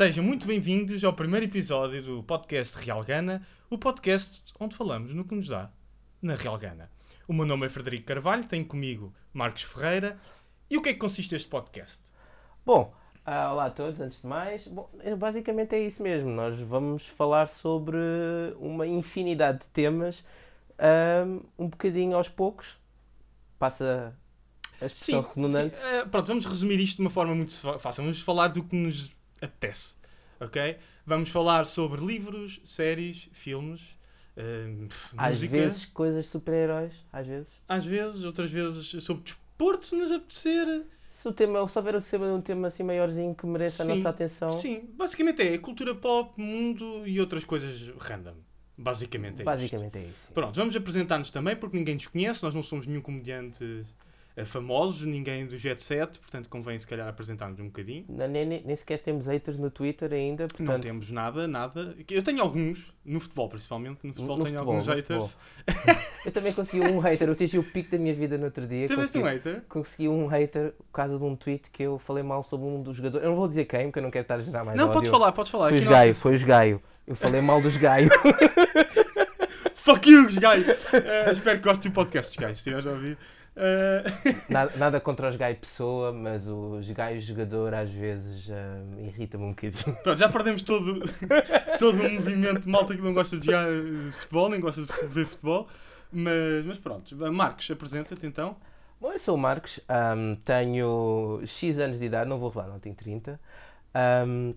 Sejam muito bem-vindos ao primeiro episódio do podcast Real Gana, o podcast onde falamos no que nos dá na Real Gana. O meu nome é Frederico Carvalho, tenho comigo Marcos Ferreira. E o que é que consiste este podcast? Bom, ah, olá a todos, antes de mais. Bom, é, basicamente é isso mesmo. Nós vamos falar sobre uma infinidade de temas, ahm, um bocadinho aos poucos. Passa a expressão redundante. sim. Eh, pronto, vamos resumir isto de uma forma muito fácil. Vamos falar do que nos apetece, ok? Vamos falar sobre livros, séries, filmes, eh, Às música. vezes coisas super-heróis, às vezes. Às vezes, outras vezes sobre desporto, se nos apetecer. Se, o tema, se houver o tema de um tema assim maiorzinho que mereça Sim, a nossa atenção, Sim, basicamente é cultura pop, mundo e outras coisas random. Basicamente é isto. basicamente é isso. Pronto, vamos apresentar-nos também, porque ninguém nos conhece, nós não somos nenhum comediante eh, famoso, ninguém do Jet Set, portanto convém se calhar apresentar-nos um bocadinho. Nem, nem, nem sequer temos haters no Twitter ainda, Não portanto, temos nada, nada. Eu tenho alguns, no futebol principalmente, no futebol No tenho futebol, alguns haters. eu também consegui um hater. Eu atingi o pico da minha vida no outro dia. Tiveste um consegui- hater? consegui um hater por causa de um tweet que eu falei mal sobre um dos jogadores. Eu não vou dizer quem, porque eu não quero estar a gerar mais não, ódio. podes falar, podes falar. Foi os gaio, foi os gaio. Eu falei mal dos gaio. Fuck you, Gaio! Eh, espero que gostes do podcast, Gaio, se estiveres a ouvir. Eh, nada, nada contra os gaio pessoa, mas os gaio jogador às vezes ah, irrita-me um bocadinho. Pronto, já perdemos todo, todo um movimento malta que não gosta de jogar eh, futebol, nem gosta de ver futebol. Mas, mas pronto, Marcos, apresenta-te então. Bom, eu sou o Marcos, ahm, tenho X anos de idade, não vou revelar, não tenho 30. Ahm,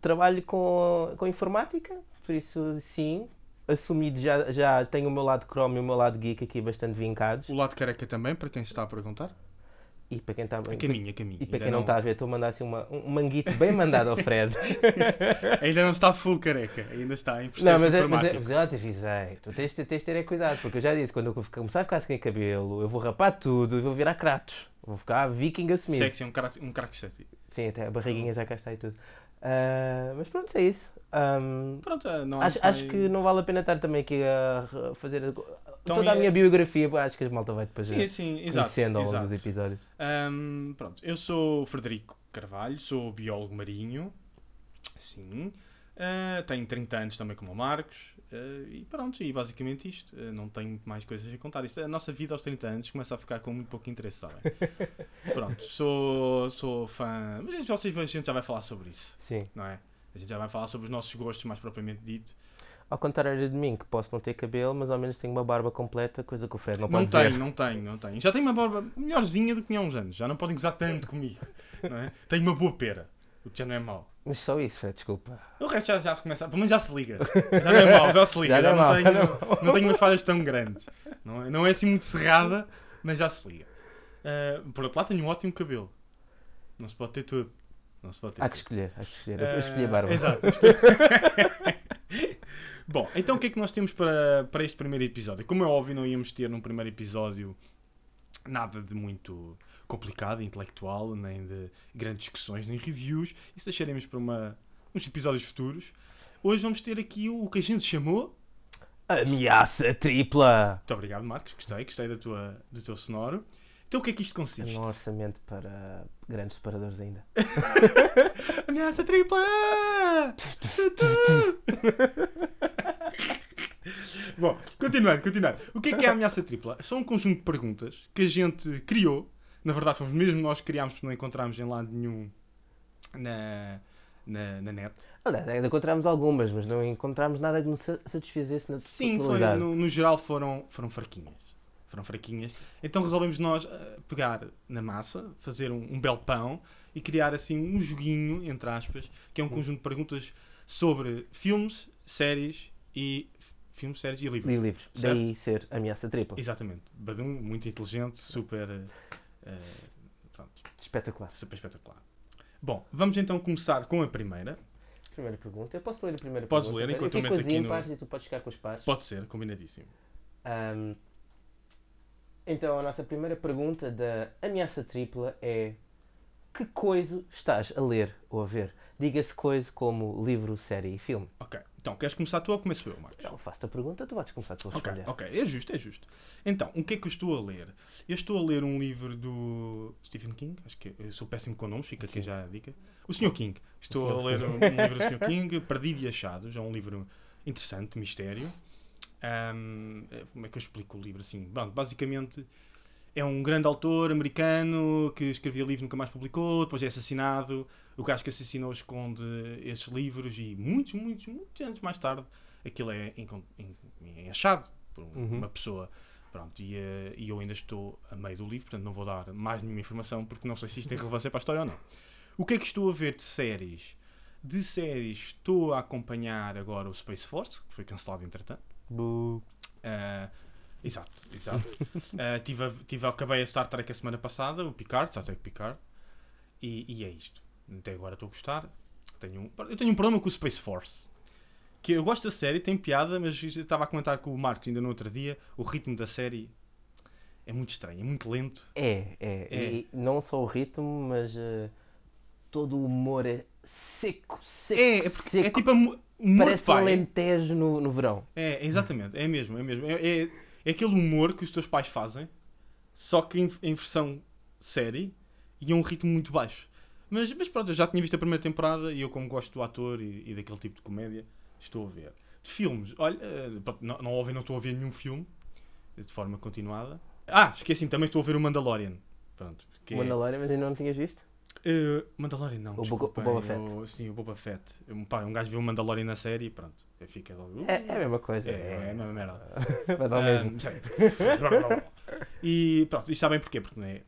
trabalho com, com informática, por isso sim. Assumido já, já tenho o meu lado Chrome e o meu lado geek aqui bastante vincados. O lado careca também, para quem se está a perguntar. E para quem está A caminho, a caminho. E para quem não está a ver, estou a mandar assim uma, um manguito bem mandado ao Fred. Ainda não está full careca, ainda está em processo não, mas, é- mas, é- informática. mas eu já te avisei. Tu tens, de- tens de ter é cuidado, porque eu já disse, quando eu começar a ficar sem cabelo, eu vou rapar tudo e vou virar Kratos. Vou ficar viking assumido. Sexy, um craque um craque sexy. Sim, até a barriguinha já cá está e tudo. Ah, mas pronto, é isso. Ahm, Pronto, eh, não acho, acho que não vale a pena estar também aqui a fazer a- toda a minha biografia, acho que a malta vai depois Sim, sim, exato. conhecendo ao longo dos episódios. Ahm, pronto, eu sou Frederico Carvalho, sou biólogo marinho, sim. Ah, tenho 30 anos também como o Marcos. ah, e pronto, e basicamente isto. Ah, não tenho mais coisas a contar. Isto, a nossa vida aos 30 anos começa a ficar com muito pouco interesse, sabem? pronto, sou, sou fã. Mas vocês, a gente já vai falar sobre isso, Sim. não é? A gente já vai falar sobre os nossos gostos, mais propriamente dito. Ao contrário de mim, que posso não ter cabelo, mas ao menos tenho uma barba completa, coisa que o Fred não, Não pode tenho, dizer. não tenho, não tenho. Já tenho uma barba melhorzinha do que tinha há uns anos. Já não podem gozar tanto comigo. Não é? Tenho uma boa pera, o que já não é mau. Mas só isso, Fred, desculpa. O resto já, já se começa, pelo menos já se liga. Já não é mau, já se liga. Já Já, não é não, já tenho, não é não tenho umas falhas tão grandes. Não é, não é assim muito cerrada, mas já se liga. Ah, por outro lado, tenho um ótimo cabelo. Não se pode ter tudo. Não se pode ter Há que escolher, há que escolher. Eu Ah, escolhi a barba. Exato. Bom, então o que é que nós temos para, para este primeiro episódio? Como é óbvio, não íamos ter num primeiro episódio nada de muito complicado, intelectual, nem de grandes discussões, nem reviews. Isso deixaremos para uma, uns episódios futuros. Hoje vamos ter aqui o, o que a gente chamou. Ameaça tripla! Muito obrigado, Marcos. Gostei, gostei da tua, do teu sonoro. Então o que é que isto consiste? Um orçamento para grandes separadores ainda. Ameaça tripla! Bom, continuando, continuando. O que é que é a ameaça tripla? São um conjunto de perguntas que a gente criou. Na verdade, fomos mesmo nós que criámos porque não encontramos em lado nenhum na, na, na net. Aliás, ainda encontramos algumas, mas não encontramos nada que nos sa- satisfizesse na Sim, foi, no, no geral foram, foram fraquinhas. Foram fraquinhas. Então resolvemos nós eh, pegar na massa, fazer um, um belo pão e criar assim um joguinho, entre aspas, que é um conjunto de perguntas sobre filmes, séries e. Filmes, séries e livros. E livros. Certo. Daí ser ameaça tripla. Exatamente. Badum, muito inteligente, super. eh, pronto, Espetacular. super espetacular. Bom, vamos então começar com a primeira. Primeira pergunta. Eu posso ler a primeira Podes pergunta? ler, enquanto eu meto aqui no- ímpares e tu podes ficar com os pares. Pode ser, combinadíssimo. Ahm, então, a nossa primeira pergunta da ameaça tripla é: Que coisa estás a ler ou a ver? Diga-se coisa como livro, série e filme. Ok. Então, queres começar tu ou começo eu, Marcos? Eu faço-te a pergunta, tu vais começar tu a Ok, responder. ok, é justo, é justo. Então, o que é que eu estou a ler? Eu estou a ler um livro do Stephen King, acho que eu sou péssimo com nomes, fica aqui já a dica. O Sr. King. Estou a ler um, um livro do Sr. King, Perdido e Achados, é um livro interessante, mistério. Ahm, é, como é que eu explico o livro assim? Bom, basicamente é um grande autor americano que escrevia livros e nunca mais publicou, depois é assassinado. O gajo que assassinou esconde esses livros e muitos, muitos, muitos anos mais tarde aquilo é, é achado por um- Uhum. uma pessoa. Pronto, e, eh, e eu ainda estou a meio do livro, portanto não vou dar mais nenhuma informação porque não sei se isto tem relevância para a história ou não. O que é que estou a ver de séries? De séries estou a acompanhar agora o Space Force, que foi cancelado entretanto. Bu. Ah, exato, exato. Ah, tive, a- tive, acabei a Star Trek a semana passada, o Picard, Star Trek Picard, e, e é isto. Até agora estou a gostar. Tenho um, eu tenho um problema com o Space Force. Que eu gosto da série, tem piada, mas estava a comentar com o Marcos ainda no outro dia, o ritmo da série é muito estranho, é muito lento. É, é, É. E não só o ritmo, mas eh, todo o humor é seco, seco, É, é, porque, seco. é tipo a humor Parece um pai. alentejo no, no verão. É, exatamente, é mesmo, é mesmo. É, é, é aquele humor que os teus pais fazem, só que em, em versão série e a um ritmo muito baixo. Mas, mas pronto, eu já tinha visto a primeira temporada e eu, como gosto do ator e, e daquele tipo de comédia, estou a ver. De filmes, olha, eh, não, não, ouvi- não estou a ver nenhum filme de forma continuada. Ah, esqueci-me, também estou a ver o Mandalorian. Pronto, que O é- Mandalorian, mas ainda não tinhas visto? Uh, Mandalorian não, O desculpem, o Boba Fett. sim, o Boba Fett. Um, pá, um gajo viu o Mandalorian na série e pronto. Eu fico logo. É, é a mesma coisa. é, é a mesma merda. Vai dar o mesmo. e pronto, isto sabem porquê? Porque né,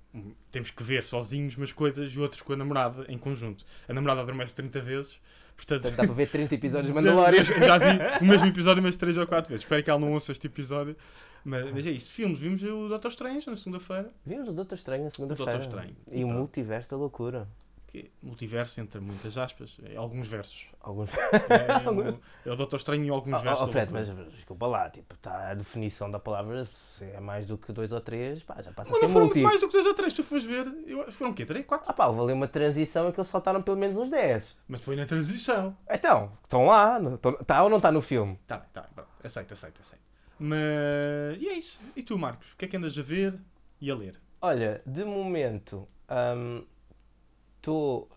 temos que ver sozinhos umas coisas e outras com a namorada em conjunto. A namorada adormece 30 vezes, portanto. Portanto, dá para ver 30 episódios de Mandalorian. Já vi o mesmo episódio umas 3 ou 4 vezes. Espero que ela não ouça este episódio. Mas, mas é isto. Filmes, vimos o Doutor Strange na segunda-feira. Vimos o Doutor Estranho na segunda-feira. Estranho. E o Pronto. multiverso da loucura. Que multiverso entre muitas aspas. É, alguns versos. Alguns... É, é, o- é o Doutor Estranho e alguns Oh, versos. oh, Fred, mas desculpa lá, tipo, tá, a definição da palavra se é mais do que dois ou três, pá, já passa a Mas ser não foram mais do que 2 ou 3, tu fores ver. Eu, foram o quê? 3, 4? Ah pá, ali uma transição em que eles saltaram pelo menos uns 10. Mas foi na transição. Então, estão lá, está ou não está no filme? Tá tá bem. pronto. Aceito, aceito, aceito. Mas. E é isso. E tu, Marcos? O que é que andas a ver e a ler? Olha, de momento, estou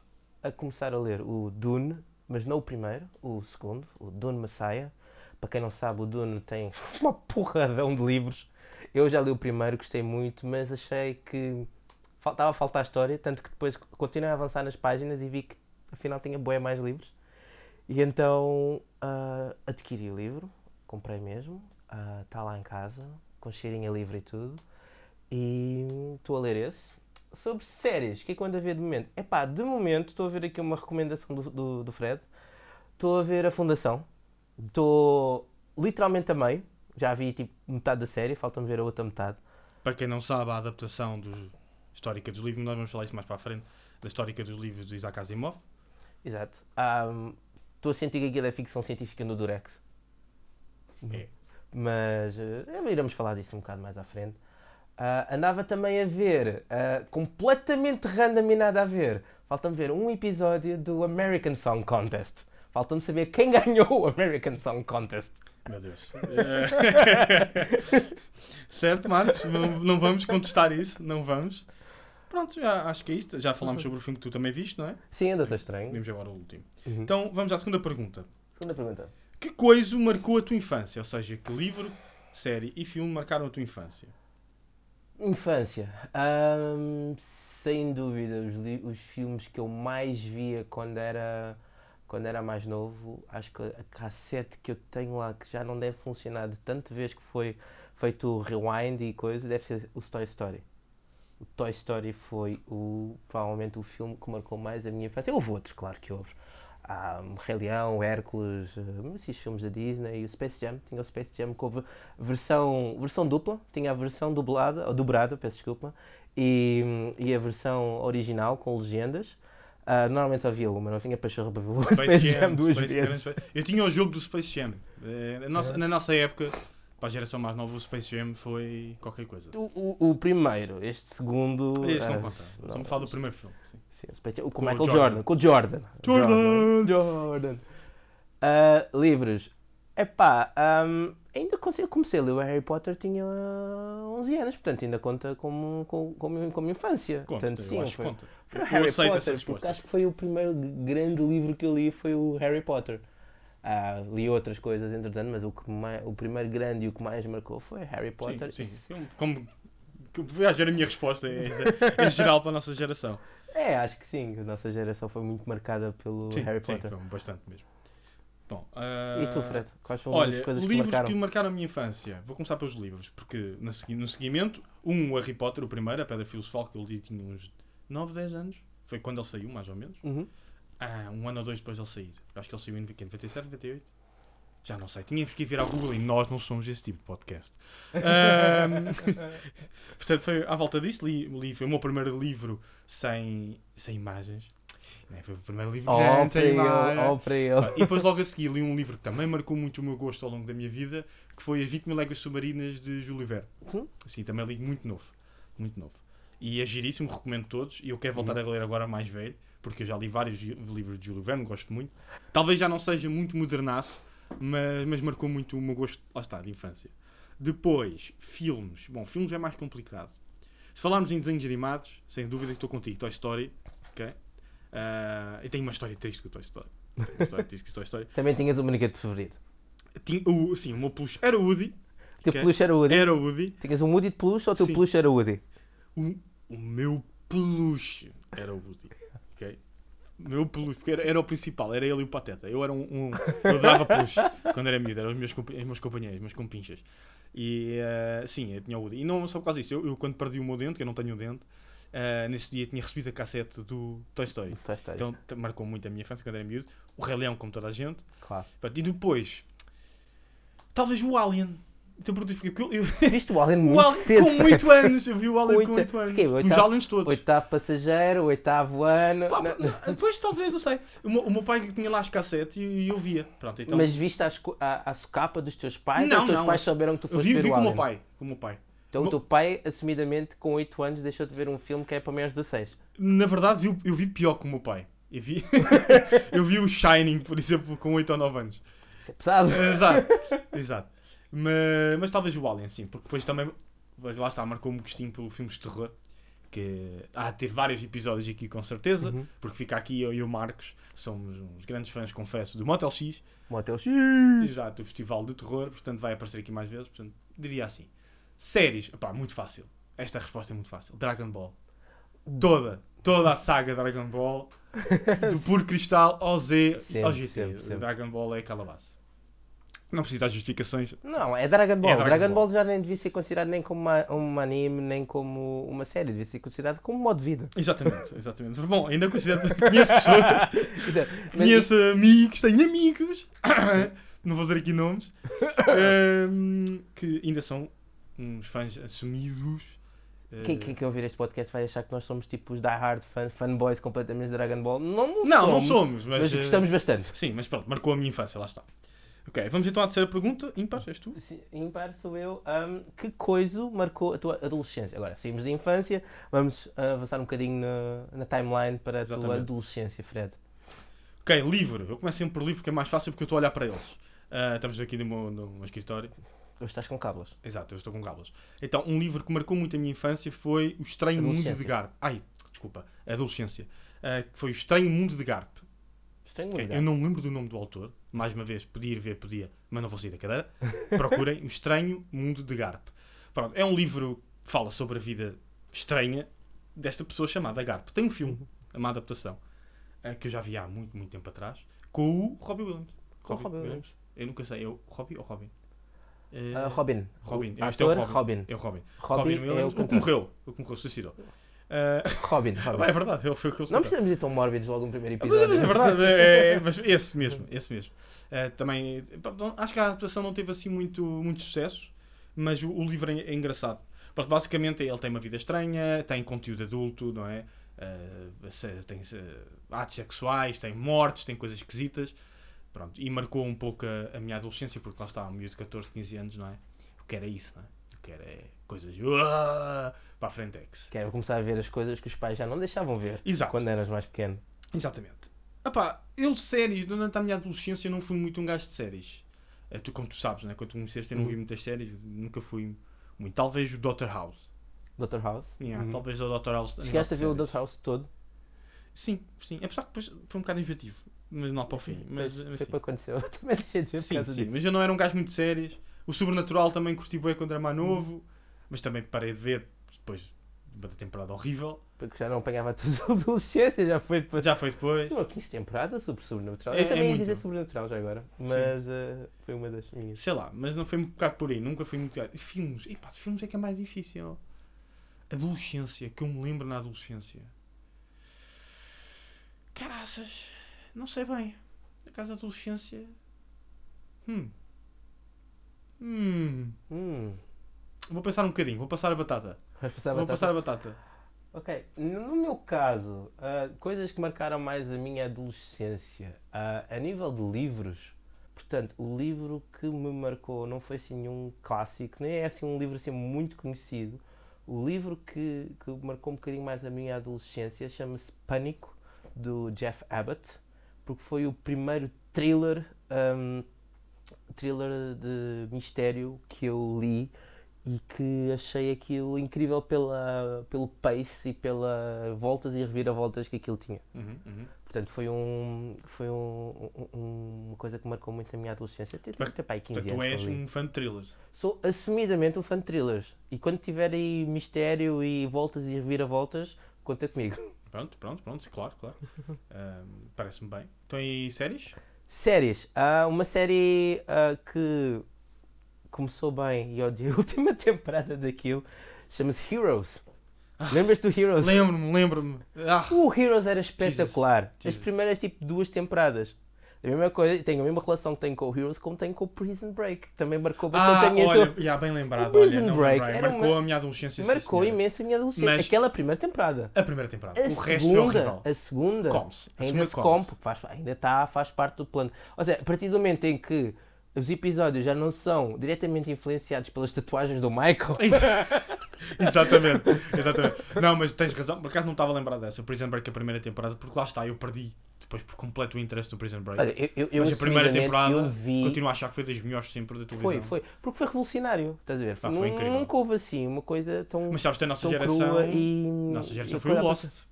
a começar a ler o Dune, mas não o primeiro, o segundo, o Dune Messiah. Para quem não sabe, o Dune tem uma porradão de livros. Eu já li o primeiro, gostei muito, mas achei que faltava a faltar história, tanto que depois continuei a avançar nas páginas e vi que afinal tinha bué mais livros. E então ah, adquiri o livro, comprei mesmo, está lá em casa, com cheirinho a livro e tudo. E estou a ler esse. Sobre séries, o que é que eu ando a ver de momento? Epá, de momento estou a ver aqui uma recomendação do, do, do Fred. Estou a ver a Fundação. Estou literalmente a meio. Já vi tipo metade da série, falta-me ver a outra metade. Para quem não sabe, a adaptação dos, histórica dos livros, nós vamos falar isso mais para a frente, da histórica dos livros de Isaac Asimov. Exato. Estou a sentir que aquilo é ficção científica no Durex. É. Mas eh, iremos falar disso um bocado mais à frente. Ah, andava também a ver, ah, completamente random e nada a ver. Falta-me ver um episódio do American Song Contest. Falta-me saber quem ganhou o American Song Contest. Meu Deus. Eh, certo, Marcos, não, vamos contestar isso, não vamos. Pronto, já, acho que é isto. Já falámos sobre o filme que tu também viste, não é? Sim, ainda estou estranho. Vimos agora o último. Uhum. Então, vamos à segunda pergunta. Segunda pergunta. Que coisa marcou a tua infância? Ou seja, que livro, série e filme marcaram a tua infância? Infância. Ahm, sem dúvida, os, os filmes que eu mais via quando era, quando era mais novo, acho que a cassete que eu tenho lá, que já não deve funcionar de tanta vez que foi feito o rewind e coisa, deve ser o Toy Story. O Toy Story foi o, provavelmente o filme que marcou mais a minha infância. Houve outros, claro que houve. Há um Rei Leão, Hércules, eh, esses filmes da Disney, e o Space Jam, tinha o Space Jam que houve versão, versão dupla, tinha a versão dublada, ou dobrada, peço desculpa, e, e a versão original com legendas. Ah, normalmente só havia uma, não tinha pachorra para ver o Space, Jam, duas Space- vezes. Space- Eu tinha o jogo do Space Jam. Eh, Na nossa, É. na nossa época, para a geração mais nova, o Space Jam foi qualquer coisa. O, o, o primeiro, este segundo. Esse não ah, conta. Estamos a falar do primeiro filme. sim. Sim, Space Jam. com o Com o Michael Jordan. Jordan. Com o Jordan. Jordan! Jordan. Ah, livros. Epá, ahm, ainda comecei, comecei a ler o Harry Potter, tinha 11 anos, portanto ainda conta como, como, como, como infância. Conta, portanto, sim, acho que foi, conta. foi o Harry Potter, porque acho que foi o primeiro grande livro que eu li, foi o Harry Potter. Ah, li outras coisas entretanto, mas o, que mais, o primeiro grande e o que mais marcou foi Harry Potter. Sim, sim. Como, como, ver a minha resposta é, é geral para a nossa geração. É, acho que sim, a nossa geração foi muito marcada pelo Sim, Harry sim, Potter. foi bastante mesmo. Bom, E tu, ah, Fred? Quais foram Olha, as coisas que livros marcaram? que marcaram a minha infância. Vou começar pelos livros, porque no seguimento, um, o Harry Potter, o primeiro, a Pedra Filosofal, que eu li tinha uns 9, 10 anos. Foi quando ele saiu, mais ou menos. Uhum. Ah, um ano ou dois depois de ele sair. Acho que ele saiu em 97, 98. Já não sei. Tínhamos que ir ver ao Google e nós não somos esse tipo de podcast. Portanto, foi à volta disso. Li, li- foi o meu primeiro livro sem, sem imagens. Né, Foi o primeiro livro Oh, grande, sem imagens. oh, E depois logo a seguir li um livro que também marcou muito o meu gosto ao longo da minha vida, que foi As 20 Mil Léguas Submarinas de Júlio Verne. Uhum. Assim, também li muito novo. Muito novo. E é giríssimo, recomendo todos. E eu quero voltar Uhum. a ler agora mais velho, porque eu já li vários livros de Júlio Verne, gosto muito. Talvez já não seja muito modernaço, mas, mas marcou muito o meu gosto, lá está, de infância. Depois, filmes. Bom, filmes é mais complicado. Se falarmos em desenhos animados, sem dúvida que estou contigo, Toy Story, ok? Ah, e tenho uma história triste com o Toy Story. Tenho uma história triste com o Toy Story. Também tinhas o brinquedo preferido. Tinha, o, sim, o meu peluche era o Woody. O teu Ok. peluche era o Woody? Era o Woody. Tinhas um Woody de peluche ou o teu Sim. peluche era o Woody? O, o meu peluche era o Woody. Ok? O meu peluche, porque era, era o principal, era ele e o Pateta. Eu era um. um eu dava peluche quando era miúdo, eram os meus, os meus companheiros, os meus compinchas. E eh, sim, eu tinha o. E não só por causa disso, eu, eu quando perdi o meu dente, que eu não tenho um dente, eh, nesse dia tinha recebido a cassete do Toy Story. Toy Story. Então marcou muito a minha infância quando era miúdo. O Rei Leão, como toda a gente. Claro. E depois, talvez o Alien. Perguntas porquê? Eu, eu, Viste o Alien o muito Alien cedo. com 8 anos. Eu vi o Alien Oito com 8 anos. Porquê? Os Oitavo- Aliens todos. Oitavo passageiro, oitavo ano. Pá, Não- Depois talvez, não sei. O meu, o meu pai tinha lá as cassetes e, eu via. Pronto, então. Mas viste a, a, a socapa dos teus pais? Não, os teus não, pais eu- souberam que tu eu foste vi, ver vi o com o Alien? meu pai. Com o meu pai. Então o teu pai, assumidamente, com 8 anos, deixou de ver um filme que é para maiores de 16. Na verdade, vi, eu vi pior que o meu pai. Eu vi, eu vi o Shining, por exemplo, com 8 ou 9 anos. Isso é pesado. Exato, exato. Mas, mas talvez o Alien, sim, porque depois também, lá está, marcou-me o gostinho pelo filmes de terror, que há de ter vários episódios aqui com certeza, Uhum. porque fica aqui eu e o Marcos, somos uns grandes fãs, confesso, do Motel X, Motel X. exato, do Festival de Terror, portanto vai aparecer aqui mais vezes, portanto, diria assim. Séries, opá, muito fácil. Esta resposta é muito fácil. Dragon Ball. Toda, toda a saga Dragon Ball, do puro cristal ao Z, Sempre, ao GT. sempre, sempre. Dragon Ball é aquela base. Não precisa de justificações. Não, é Dragon Ball. Dragon Dragon, Ball. Ball. já nem devia ser considerado nem como uma, um anime, nem como uma série. Devia ser considerado como um modo de vida. Exatamente, exatamente. Bom, ainda considero. Conheço pessoas, Mas- conheço amigos, tenho amigos, não vou dizer aqui nomes, ehm, que ainda são uns fãs assumidos. Quem, quem, quem ouvir este podcast vai achar que nós somos tipo os die-hard fan, fanboys completamente de Dragon Ball. Não, não, Não, não somos, somos, mas. Mas eh, gostamos bastante. Sim, mas pronto, marcou a minha infância, lá está. Ok, vamos então à terceira pergunta. Ímpar, és tu? Sim, Ímpar sou eu. Ahm, que coisa marcou a tua adolescência? Agora, saímos da infância, vamos ah, avançar um bocadinho na, na timeline para a tua Exatamente. adolescência, Fred. Ok, livro. Eu começo sempre por livro, que é mais fácil porque eu estou a olhar para eles. Ah, estamos aqui no meu, no meu escritório. Hoje estás com cabos. Exato, eu estou com galas. Então, um livro que marcou muito a minha infância foi O Estranho Mundo de. Garp. Ai, desculpa, adolescência. Ah, que foi O Estranho Mundo de Garp. Eu não me lembro do nome do autor. Mais uma vez, podia ir ver, podia, mas não vou sair da cadeira. Procurem O Estranho Mundo de Garp. Pronto, é um livro que fala sobre a vida estranha desta pessoa chamada Garp. Tem um filme, uma adaptação, ah, que eu já vi há muito, muito tempo atrás, com o Robbie Williams. O Robbie Williams. Eu nunca sei, é o Robbie ou Robin? Eh, Ah, Robin. Robin. O Este é o ator Robin. Robin. É o Robin. Robin Robin é o Williams. o que morreu. O que morreu, suicidou. Ah, Robin, Robin. é verdade, ele foi o que Não precisamos ir tão mórbidos logo no primeiro episódio. mas é verdade, é, é- mas esse mesmo, esse mesmo. Eh, também, acho que a adaptação não teve assim muito, muito sucesso, mas o, o livro é, é engraçado. Porque basicamente ele tem uma vida estranha, tem conteúdo adulto, não é? Se- tem atos sexuais, tem mortes, tem coisas esquisitas. Pronto, e marcou um pouco a, a minha adolescência, porque lá estava um miúdo de 14, 15 anos, não é? O que era isso, não é? quero é coisas uah, para a Frentex. Quero começar a ver as coisas que os pais já não deixavam ver Exato. quando eras mais pequeno. Exatamente. Epá, eu séries, durante a minha adolescência não fui muito um gajo de séries. É, tu, como tu sabes, né? quando tu conheceste eu não Uhum. vi muitas séries, nunca fui muito. Talvez o Dr. House. Dr. House. Yeah, Uhum. Talvez o Dr. House. Chegaste a ver o. Dr. House todo? Sim, sim. Apesar que depois foi um bocado inventivo, mas não para o fim. Mas, Foi- mas foi acontecer. Eu também deixei de ver Sim, sim, disso. mas eu não era um gajo muito de séries. O Sobrenatural também curti bem quando era mais novo, mas também parei de ver depois de uma temporada horrível. Porque já não apanhava a tua adolescência, já foi depois. Já foi depois. Não, 15 temporadas sobre sobrenatural. É- eu também é ia muito. dizer sobrenatural já agora, mas eh, foi uma das minhas. Sei lá, mas não foi um bocado por aí, nunca fui muito. Filmes, e pá, filmes é que é mais difícil. Adolescência, que eu me lembro na adolescência. Caraças, não sei bem. Na casa da adolescência. Hum. Hum. Hum, Vou pensar um bocadinho, vou passar a batata. Vais passar a Vou batata? passar a batata. Ok, no meu caso, ah, coisas que marcaram mais a minha adolescência, ah, a nível de livros, portanto, o livro que me marcou não foi assim nenhum clássico, nem é assim um livro assim muito conhecido. O livro que, que marcou um bocadinho mais a minha adolescência chama-se Pânico, do Jeff Abbott, porque foi o primeiro thriller, ahm, thriller de mistério que eu li e que achei aquilo incrível pela, pelo pace e pela voltas e reviravoltas que aquilo tinha. Uhum, uhum. Portanto, foi, um, foi um, um- uma coisa que marcou muito a minha adolescência. Até, até pá, aí 15 Portanto, tu anos. és um fã de thrillers. Sou assumidamente um fã de thrillers. E quando tiver aí mistério e voltas e reviravoltas, conta comigo. Pronto, pronto, pronto, claro, claro. Parece-me bem. Então, e séries? Séries. Há uma série ah, que começou bem e odiei a última temporada daquilo. Chama-se Heroes. Lembras do Heroes? Lembro-me, lembro-me. Ah, O Heroes era espetacular. As Jesus. primeiras tipo duas temporadas. A mesma coisa, tenho a mesma relação que tenho com o Heroes como tenho com o Prison Break. que Também marcou bastante ah a minha olha, já bem lembrado. O Prison olha, Break era Marcou uma- a minha adolescência. Marcou imenso a minha adolescência. Mas- Aquela primeira temporada. A primeira temporada. A o resto foi horrível. segunda, a segunda Come-se. A ainda segunda se porque faz, ainda está, faz parte do plano. Ou seja, a partir do momento em que os episódios já não são diretamente influenciados pelas tatuagens do Michael, exatamente, exatamente. Não, mas tens razão. Por acaso não estava a lembrar dessa. Prison Break, a primeira temporada, porque lá está, eu perdi depois por completo o interesse do Prison Break. olha, eu, eu, eu mas a primeira temporada eu vi... continuo a achar que foi das melhores sempre da televisão. Foi, foi. Porque foi revolucionário, estás a ver? Ah, foi. Nunca houve assim uma coisa tão, Mas sabes que a nossa geração. e. Nossa geração e foi o Lost.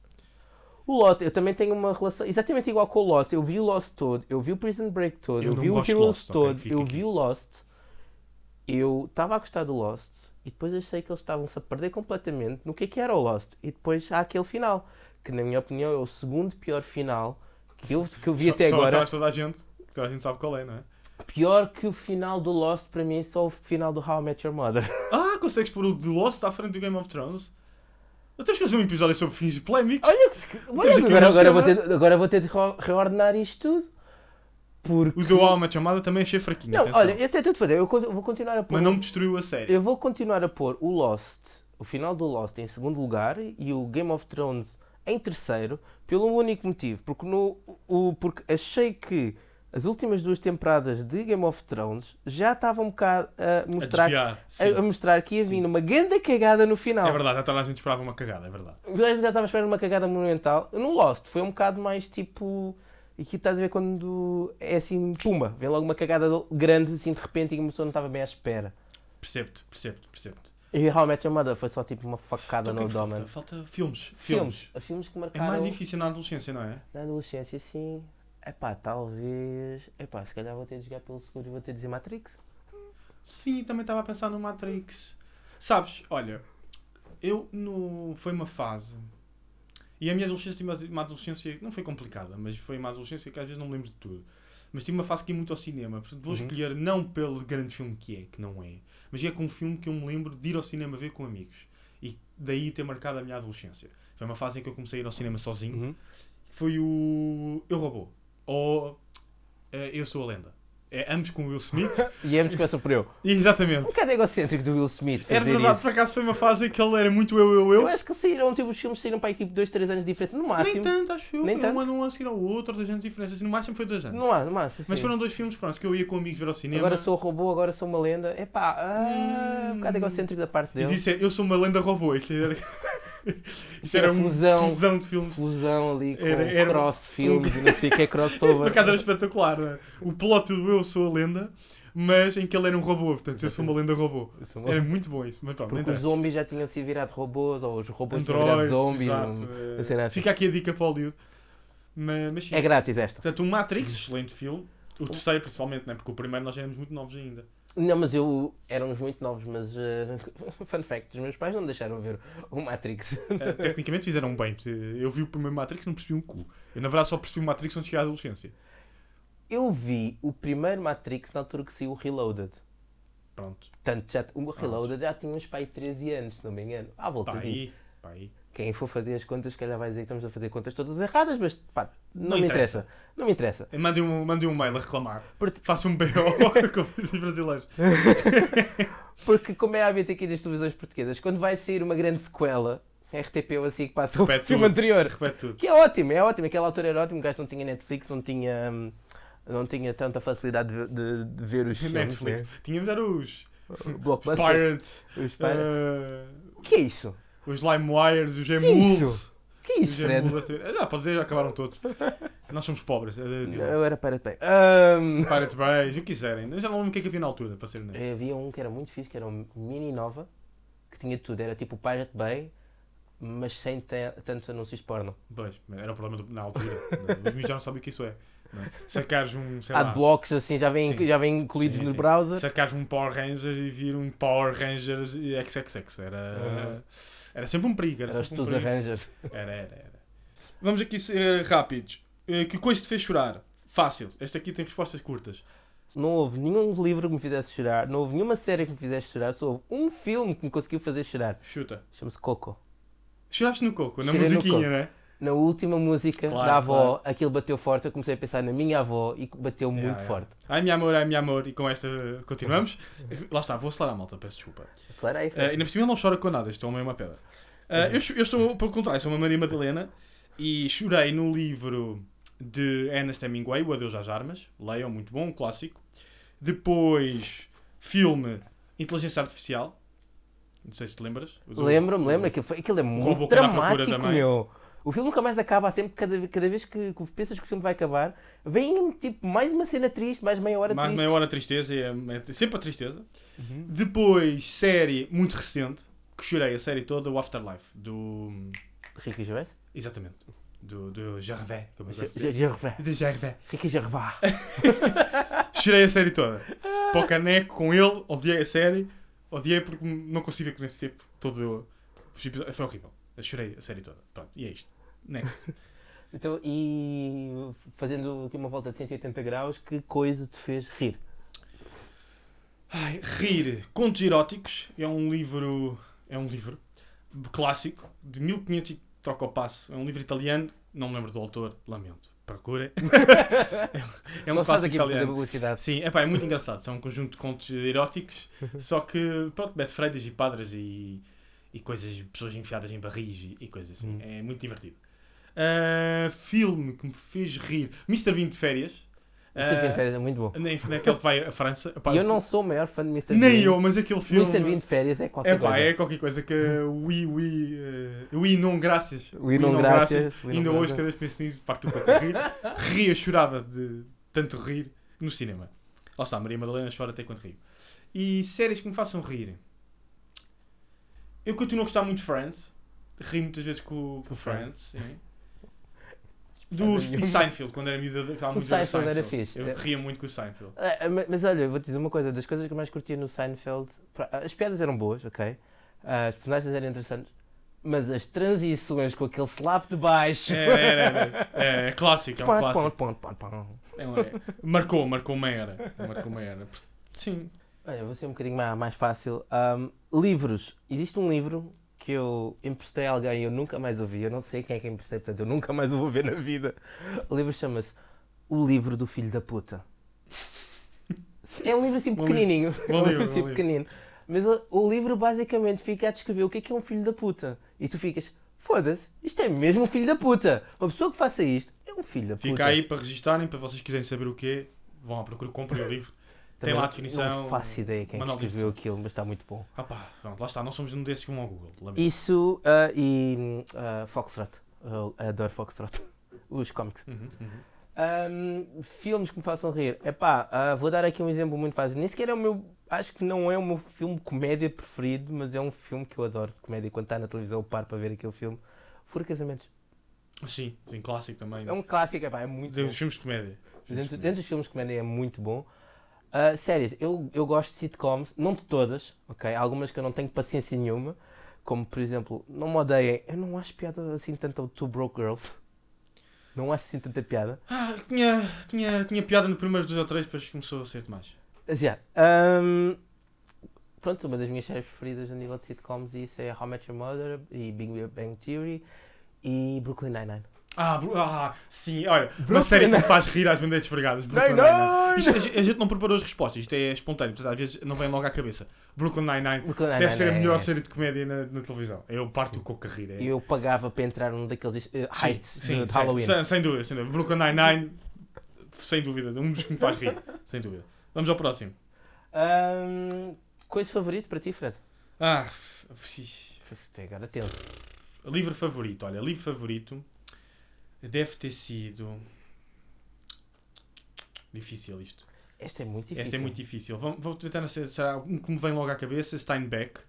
O Lost, eu também tenho uma relação exatamente igual com o Lost. Eu vi o Lost todo, eu vi o Prison Break todo, Eu eu, vi o Heroes Lost, todo, fica eu aqui. vi o Lost. Eu estava a gostar do Lost e depois achei que eles estavam-se a perder completamente no que é que era o Lost. E depois há aquele final, que na minha opinião é o segundo pior final que eu, que eu vi Só- até só agora. de toda a gente. Toda a gente sabe qual é, não é? Pior que o final do Lost para mim é só o final do How I Met Your Mother. Ah, consegues pôr o The Lost à frente do Game of Thrones? Eu tens de fazer um episódio sobre fins polémicos. Olha, que- olha, agora, agora, vou ter, agora vou ter de re- reordenar isto tudo. Porque... O The Alma chamada também achei fraquinho. Não, atenção. olha, eu até tudo fazer. Eu vou continuar a pôr. Mas não me destruiu a série. Eu vou continuar a pôr o Lost, o final do Lost em segundo lugar e o Game of Thrones em terceiro, pelo único motivo, porque, no, o, porque achei que as últimas duas temporadas de Game of Thrones já estavam um bocado a A mostrar, desviar. Sim. a, a mostrar que ia vir uma grande cagada no final. É verdade, já toda a gente esperava uma cagada, é verdade. Já estava esperando uma cagada monumental. No Lost foi um bocado mais tipo. E aqui estás a ver quando é assim, pumba, vem logo uma cagada grande assim de repente e que a pessoa não estava bem à espera. Percebo-te, percebo-te, percebo-te. E How I Met Your Mother foi só tipo uma facada Então, que no é que abdômen. falta? Falta filmes. Filmes. Filmes. Filmes que É marcaram mais difícil na adolescência, não é? na adolescência, sim. Epá, talvez. Epá, se calhar vou ter de jogar pelo seguro e vou ter de dizer Matrix. Sim, também estava a pensar no Matrix. Sabes, olha, eu no... foi uma fase. E a minha adolescência tive uma- uma adolescência, não foi complicada, mas foi uma adolescência que às vezes não me lembro de tudo. Mas tive uma fase que ia muito ao cinema. Portanto, vou Uhum. escolher não pelo grande filme que é, que não é, mas é com um filme que eu me lembro de ir ao cinema ver com amigos. E daí ter marcado a minha adolescência. Foi uma fase em que eu comecei a ir ao cinema sozinho. Uhum. Foi o Eu Robô. Ou eh, Eu Sou a Lenda. É ambos com Will Smith. E ambos começam por eu. Exatamente. Um bocado egocêntrico do Will Smith. Era verdade, isso. por acaso foi uma fase em que ele era muito eu, eu, eu. Eu acho que saíram, tipo, os filmes saíram para aí tipo 2, 3 anos de diferença, no Nem máximo. tanto, acho eu. Nem foi um tanto. ano, um ano a seguir ao outro, dois anos de diferença. Assim, no máximo foi dois anos. No, má- no máximo. Mas sim. foram dois filmes, pronto, que eu ia com amigos ver ao cinema. Agora sou robô, agora sou uma lenda. Epá, ah, um bocado Hum. egocêntrico da parte Mas dele. isso é, eu sou uma lenda robô. Isso era, isso era era uma fusão. fusão de filmes. Fusão ali com Era- era- cross filmes e não sei o que é Por crossover. acaso era espetacular. não é? O plot do Eu Sou a Lenda, mas em que ele era um robô. Portanto, eu sou uma lenda robô. Uma- Era muito bom isso. Mas pronto, Porque os zombies já tinham se virado robôs, ou os robôs tinham virado Androids, zombies. um- eh, assim. Fica aqui a dica para o Hollywood. Mas, mas sim. É grátis esta. Portanto, o Matrix, excelente filme. O terceiro, principalmente, né? porque o primeiro nós éramos muito novos ainda. Não, mas eu. Éramos muito novos, mas. eh, fun fact: os meus pais não me deixaram ver o Matrix. Eh, tecnicamente fizeram bem. Eu vi o primeiro Matrix e não percebi um cu. Eu, na verdade, só percebi o Matrix quando cheguei à adolescência. Eu vi o primeiro Matrix na altura que saiu o Reloaded. Pronto. Portanto, já, o Reloaded já tinha uns pai 13 anos, se não me engano. À volta Pá, disso. aí. Pá, aí. Quem for fazer as contas, se calhar vai dizer que estamos a fazer contas todas erradas, mas pá, não, Não me interessa. interessa. Não me interessa. Mandem um, mandem um mail a reclamar. Porque, Faça um BO com os brasileiros. porque como é hábito aqui das televisões portuguesas, quando vai sair uma grande sequela, RTP ou assim que passa Repete o filme tudo. anterior. Repete tudo. Que é ótimo, é ótimo. Aquela altura era ótimo, o gajo não tinha Netflix, não tinha, não tinha tanta facilidade de, de- de ver os filmes. Netflix. Né? Era os, O os Blockbuster. Pirates, Os Pirates. eh, O que é isso? Os LimeWires, os Que? O que é isso, Fred? Assim. Já, pode dizer, já acabaram todos. Nós somos pobres. é de- Eu era Pirate Bay. Hum, Pirate Bay, o que quiserem. Eu já não lembro o que é que havia na altura, para ser honesto. Havia um que era muito fixe, que era um Mini Nova, que tinha tudo. Era tipo o Pirate Bay, mas sem tantos anúncios porno. Pois, era o problema do- na altura. é? Os meus já não sabem o que isso é. não é? Sacares um, sei Há lá, blocos assim, já vêm, já vêm incluídos Sim, no sim. browser. sacares um Power Rangers e vir um Power Rangers XXX. Era, era sempre um perigo. Era Era os sempre um perigo. arranjas. Era, era, era. Vamos aqui ser rápidos. Eh, Que coisa te fez chorar? Fácil. Este aqui tem respostas curtas. Não houve nenhum livro que me fizesse chorar, não houve nenhuma série que me fizesse chorar, só houve um filme que me conseguiu fazer chorar. Chuta. Chama-se Coco. Choraste no coco, na Chorei musiquinha, Coco. né? Na última música Claro, da avó, aquilo bateu forte. Eu comecei a pensar na minha avó e bateu muito Yeah, yeah. forte. Ai, meu amor, ai, meu amor. E com esta continuamos. Lá está, vou acelerar a malta, peço desculpa. Acelera aí, Uh, Fred. ainda por cima ele não chora com nada, este homem é uma pedra. Uh, eu, eu sou, pelo contrário, sou uma Maria Madalena e chorei no livro de Ernest Hemingway, O Adeus às Armas. Leiam, muito bom, um clássico. Depois, filme Inteligência Artificial. Não sei se te lembras. Lembro-me, lembro. Aquilo, foi, aquilo é muito dramático, meu. O filme nunca mais acaba, sempre, cada, cada vez que, que pensas que o filme vai acabar, vem tipo mais uma cena triste, mais meia hora Mais triste. meia hora tristeza, é, é sempre a tristeza. Uhum. Depois, série muito recente, que chorei a série toda, o Afterlife, do... Ricky Gervais? Exatamente. Do, do Gervais, como de Ge- dizer. Gervais. De Gervais. Ricky Gervais. Chorei a série toda. Para o caneco com ele, odiei a série. Odiei porque não consigo que tempo todo eu. Foi horrível. Chorei a série toda. Pronto, e é isto. Next. Então, e fazendo aqui uma volta de 180 graus, que coisa te fez rir? Ai, Rir. Contos Eróticos é um livro. É um livro clássico de 1500 e troca o passo. É um livro italiano. Não me lembro do autor, lamento. Procurem. é um não faz clássico italiano. Sim, epá, é muito engraçado. São um conjunto de contos eróticos, só que, pronto, mete freitas e padres e, e coisas, pessoas enfiadas em barris e, e coisas assim. Hum. É muito divertido. Ah, filme que me fez rir: Mr. Bean de férias. Mr. Bean de Ah, Férias é muito bom. Naquele que vai à França. Epá, eu não sou o maior fã de Mr. Bean. Nem eu, mas aquele filme. Mr. Bean de Férias é qualquer Epá, coisa. é qualquer coisa que. Oui, oui. Uh, oui, não, graças. Oui, não, graças. Não Ainda hoje, graças. cada vez que penso nisso, parto para rir. Ria, chorava de tanto rir no cinema. Lá está, Maria Madalena chora até quando rio. E séries que me façam rir. Eu continuo a gostar muito de Friends. Ri muitas vezes com, com Com Friends. Do, e Seinfeld, quando era miúdo, O muito ver Seinfeld era Seinfeld. fixe. Eu ria muito com o Seinfeld. Ah, ma- mas olha, eu vou-te dizer uma coisa, das coisas que eu mais curtia no Seinfeld, as piadas eram boas, ok? Ah, as personagens eram interessantes, mas as transições com aquele slap de baixo. É, é, é, é, é clássico, é um clássico. É um- é- marcou, marcou uma era. Marcou uma era. Sim. Olha, vou ser um bocadinho mais, mais fácil. Livros. Existe um livro que eu emprestei a alguém e eu nunca mais ouvi. Eu não sei quem é que emprestei, portanto eu nunca mais o vou ver na vida. O livro chama-se O Livro do Filho da Puta. É um livro assim pequenininho. Bom É um livro, assim livro. pequenino. Mas o- o livro basicamente fica a descrever o que é que é um filho da puta. E tu ficas, foda-se, isto é mesmo um filho da puta. Uma pessoa que faça isto é um filho da puta. Fica aí para registarem, para vocês quiserem saber o que é, vão à procura, comprem o livro. Tem lá a definição. Não faço ideia quem é escreveu aquilo, mas está muito bom. Ah pá, pronto, lá está, não somos um desses que vão ao Google. lamento. Isso ah, e ah, Foxtrot. Eu adoro Foxtrot. Os cómics. Uhum, uhum. Ahm, filmes que me façam rir. Epá, ah, vou dar aqui um exemplo muito fácil. Nem sequer é o meu. Acho que não é o meu filme de comédia preferido, mas é um filme que eu adoro de comédia. Quando está na televisão, eu paro para ver aquele filme. Fura Casamentos. Sim, sim, clássico também. É um clássico, epá, é muito. Dos filmes de comédia. Filmes de Dentro, comédia. dentro dos filmes de comédia é muito bom. Ah, séries, eu, eu gosto de sitcoms, não de todas, ok? Algumas que eu não tenho paciência nenhuma, como por exemplo, não me odeiem, eu não acho piada assim tanto ao Two Broke Girls. Não acho assim tanta piada. Ah, tinha, tinha, tinha piada no primeiro dois ou três, depois começou a ser demais. Mas, yeah, ahm, pronto, uma das minhas séries preferidas a nível de sitcoms e isso é How Met Your Mother e Big Bang Theory e Brooklyn Nine-Nine. Ah, ah, sim, olha, uma Brooklyn série que me faz rir às bandejas esfregadas. Brooklyn Nine-Nine! Nine-Nine. Isto, a gente não preparou as respostas, isto é espontâneo, portanto às vezes não vem logo à cabeça. Brooklyn Nine-Nine Brooklyn deve ser a Nine-Nine melhor é- série de comédia na, na televisão. Eu parto o coco a rir. É... Eu pagava para entrar num daqueles uh, Sim, heists sim, de, de sim, Halloween. Sem, sem dúvida, sem dúvida. Brooklyn Nine-Nine, sem dúvida, um dos que me faz rir, sem dúvida. Vamos ao próximo. Ahm, coisa favorita para ti, Fred? Ah, Até agora tenso. livro favorito. Olha, livro favorito deve ter sido. Difícil isto. Esta é muito difícil. Esta é muito difícil. Vou, vou tentar ser, será um que me vem logo à cabeça: Steinbeck,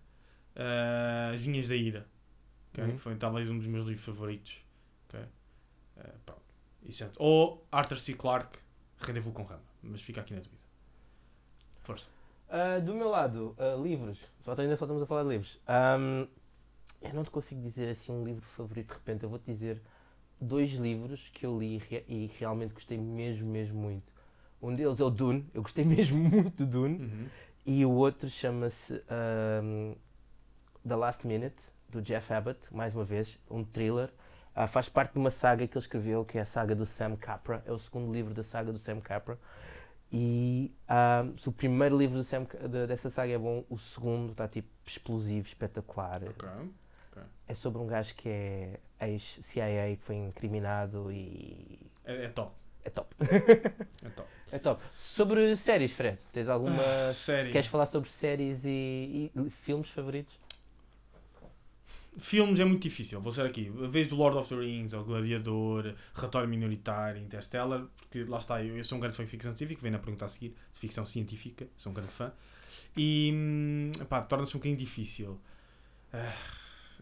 ah, As Vinhas da Ira. ok? Uhum. Foi talvez um dos meus livros favoritos. ok? Pronto. Isso é- Ou Arthur C. Clarke, Rendezvous com Rama. Mas fica aqui na dúvida. Força. Ah, do meu lado, ah, livros. Só, ainda só estamos a falar de livros. Ahm, eu não te consigo dizer assim um livro favorito de repente. Eu vou-te dizer dois livros que eu li e re- realmente gostei mesmo, mesmo muito. Um deles é o Dune. Eu gostei mesmo muito do Dune. Uhum. E o outro chama-se ahm, The Last Minute, do Jeff Abbott, mais uma vez, um thriller. Ah, faz parte de uma saga que ele escreveu, que é a saga do Sam Capra. É o segundo livro da saga do Sam Capra. E ahm, se o primeiro livro do Sam, de- dessa saga é bom, o segundo está tipo explosivo, espetacular. Ok. É sobre um gajo que é ex-CIA, que foi incriminado e É, é top. é top. É top. É top. Sobre séries, Fred, tens alguma. Ah, série. Queres falar sobre séries e, e filmes favoritos? Filmes é muito difícil, vou ser aqui. A vez do Lord of the Rings, ou Gladiador, Relatório Minoritário, Interstellar, porque lá está, eu, eu sou um grande fã de ficção científica, vem na pergunta a seguir, de ficção científica, sou um grande fã. E, hum, pá, torna-se um bocadinho difícil ah,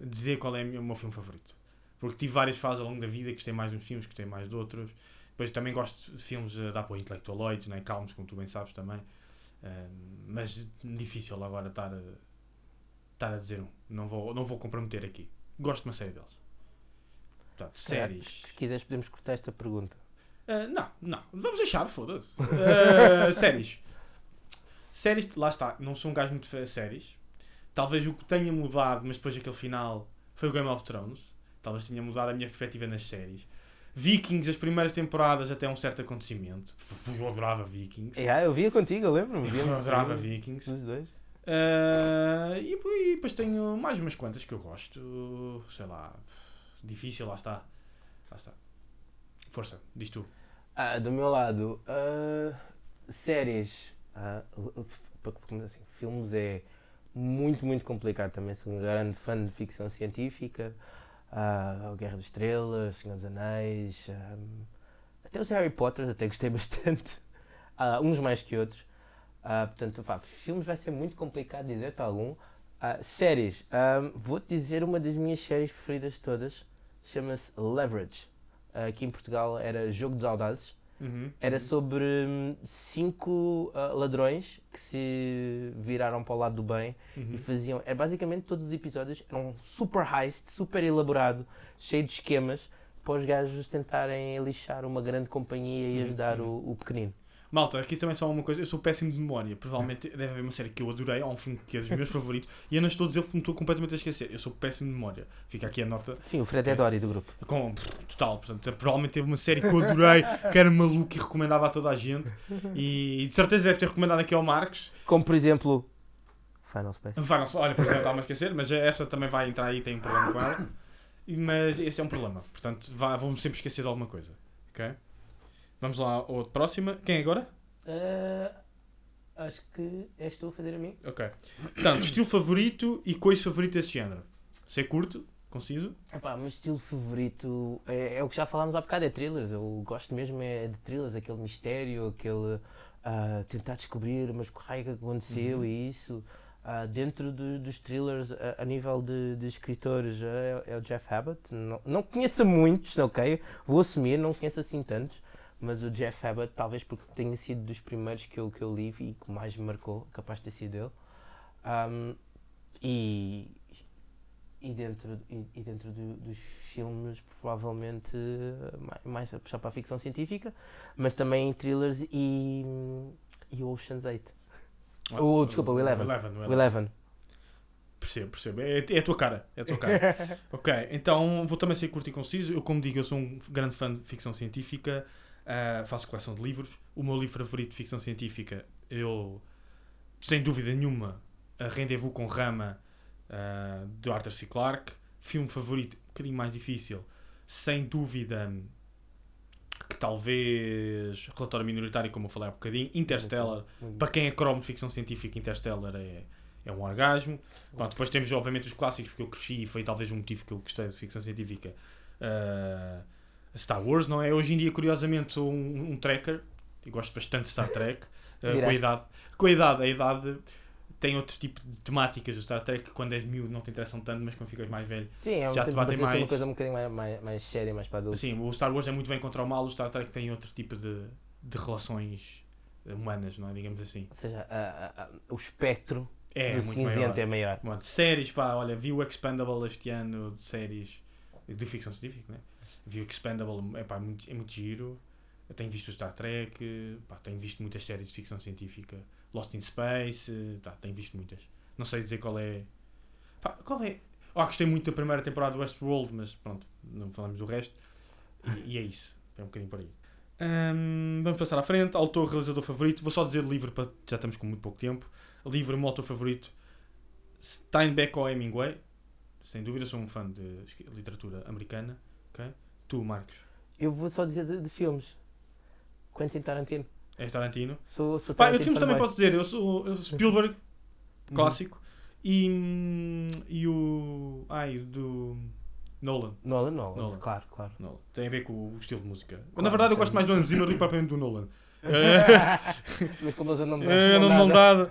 dizer qual é o meu filme favorito. Porque tive várias fases ao longo da vida, gostei mais de uns filmes, gostei mais de outros. Depois também gosto de filmes a dar para intelectualoides, né? calmos, como tu bem sabes também. Ah, mas difícil agora estar a, estar a dizer um. Não vou, não vou comprometer aqui. Gosto de uma série deles. Portanto, séries. Se quiseres, podemos cortar esta pergunta. Ah, não, não. Vamos deixar, foda-se. Ah, séries. Séries, lá está. Não sou um gajo muito fã de séries. Talvez o que tenha mudado, mas depois aquele final, foi o Game of Thrones. Talvez tenha mudado a minha perspectiva nas séries. Vikings, as primeiras temporadas até um certo acontecimento. Eu adorava Vikings. É, eu via contigo, eu lembro-me. Eu adorava os- Vikings. Os dois. Ah, e, e depois tenho mais umas quantas que eu gosto. Sei lá. Difícil, lá está. Lá está. Força, diz tu. Ah, do meu lado, ah, séries. Começar assim, filmes é muito, muito complicado também. Sou um grande fã de ficção científica. A Guerra das Estrelas, Senhor dos Anéis. ah, até os Harry Potter, até gostei bastante. Ah, uns mais que outros. Ah, portanto, pá, filmes vai ser muito complicado dizer-te algum. Séries, vou-te dizer uma das minhas séries preferidas de todas. Chama-se Leverage. Aqui em Portugal era Jogo dos Audazes. Uhum. Era sobre hum, cinco ah, ladrões que se viraram para o lado do bem e Uhum. faziam. É basicamente todos os episódios eram super heist, super elaborado, cheio de esquemas para os gajos tentarem lixar uma grande companhia e Uhum, ajudar uhum. o, o pequenino. Malta, aqui também só uma coisa. Eu sou péssimo de memória. Provavelmente deve haver uma série que eu adorei. Há um filme que é dos meus favoritos. E eu não estou a dizer porque me estou completamente a esquecer. Eu sou péssimo de memória. Fica aqui a nota. Sim, o Fred é Dory do grupo. Com, total. Portanto, provavelmente teve uma série que eu adorei, que era maluco e recomendava a toda a gente. E, e de certeza deve ter recomendado aqui ao Marcos. Como por exemplo. Final Space. Final, olha, por exemplo, estava a esquecer, mas essa também vai entrar aí tem um problema com ela. Mas esse é um problema. Portanto, vá, vou-me sempre esquecer de alguma coisa. Ok? Vamos lá ao próxima. Quem é agora? Ah, acho que és tu a fazer a mim. Ok. Portanto, estilo favorito e coisa favorita desse género. Ser curto, conciso. Epá, o meu estilo favorito é, é o que já falámos há bocado, é thrillers. Eu gosto mesmo é de thrillers, aquele mistério, aquele ah, tentar descobrir, mas o que raio que aconteceu Uhum. e isso. Ah, dentro do- dos thrillers, a, a nível de, de escritores, é, é o Jeff Abbott. Não, não conheço muitos, ok? Vou assumir, não conheço assim tantos. Mas o Jeff Abbott, talvez porque tenha sido dos primeiros que eu, que eu li e que mais me marcou, capaz de ter sido ele. Ahm, e, e dentro, e, e dentro do- dos filmes, provavelmente eh, mai- mais a puxar para a ficção científica, mas também thrillers e, e o Ocean's 8. O- desculpa, o Eleven. O. Eleven. Percebo, percebo. É, é a tua cara. É a tua cara. ok, então vou também ser curto e conciso. Eu, como digo, eu sou um grande fã de ficção científica. Ah, faço coleção de livros. O meu livro favorito de ficção científica, eu, sem dúvida nenhuma, a Rendezvous com Rama, ah, de Arthur C. Clarke. Filme favorito, um bocadinho mais difícil. Sem dúvida, que talvez Relatório Minoritário, como eu falei há bocadinho. Interstellar, para quem é cromo de ficção científica, Interstellar é, é um orgasmo. Pronto, depois temos, obviamente, os clássicos, porque eu cresci e foi talvez um motivo que eu gostei de ficção científica. Ah, Star Wars, não é? Hoje em dia, curiosamente, sou um, um tracker e gosto bastante de Star Trek. ah, com a idade, com a idade, a idade tem outro tipo de temáticas do Star Trek quando és miúdo não te interessam tanto, mas quando ficas mais velho. Sim, é Já te batem ser uma mais. coisa um bocadinho mais, mais, mais séria, mais para adultos. Assim, o Star Wars é muito bem contra o mal, o Star Trek tem outro tipo de, de relações humanas, não é? Digamos assim. Ou seja, a- a- o espectro É, do muito cinzento maior. é maior. Bom, séries, pá, olha, vi o Expendable este ano de séries de ficção científica, né? Vi o Expendable, é pá, muito, é muito giro. Eu tenho visto o Star Trek, pá, tenho visto muitas séries de ficção científica. Lost in Space, tá, tenho visto muitas. Não sei dizer qual é. Pá, qual é? Ah, gostei muito da primeira temporada do Westworld, mas pronto, não falamos do resto. E, e é isso, é um bocadinho por aí. Hum, vamos passar à frente. Autor, realizador favorito. Vou só dizer livro, já estamos com muito pouco tempo. Livro, meu autor favorito. Steinbeck ou Hemingway. Sem dúvida, sou um fã de literatura americana. ok? Tu, Marcos, Eu vou só dizer de, de filmes. Quentin Tarantino. és Tarantino. Sou, sou Pá, eu de filmes também posso dizer. Eu sou, eu sou Spielberg, Uhum. clássico. E, e o. Ai, do. Nolan. Nolan, Nolan, Nolan. claro, claro. Nolan. Tem a ver com o estilo de música. Claro, Na verdade, eu gosto mais do Zimmer do que propriamente do Nolan. Eles andam É, não dada.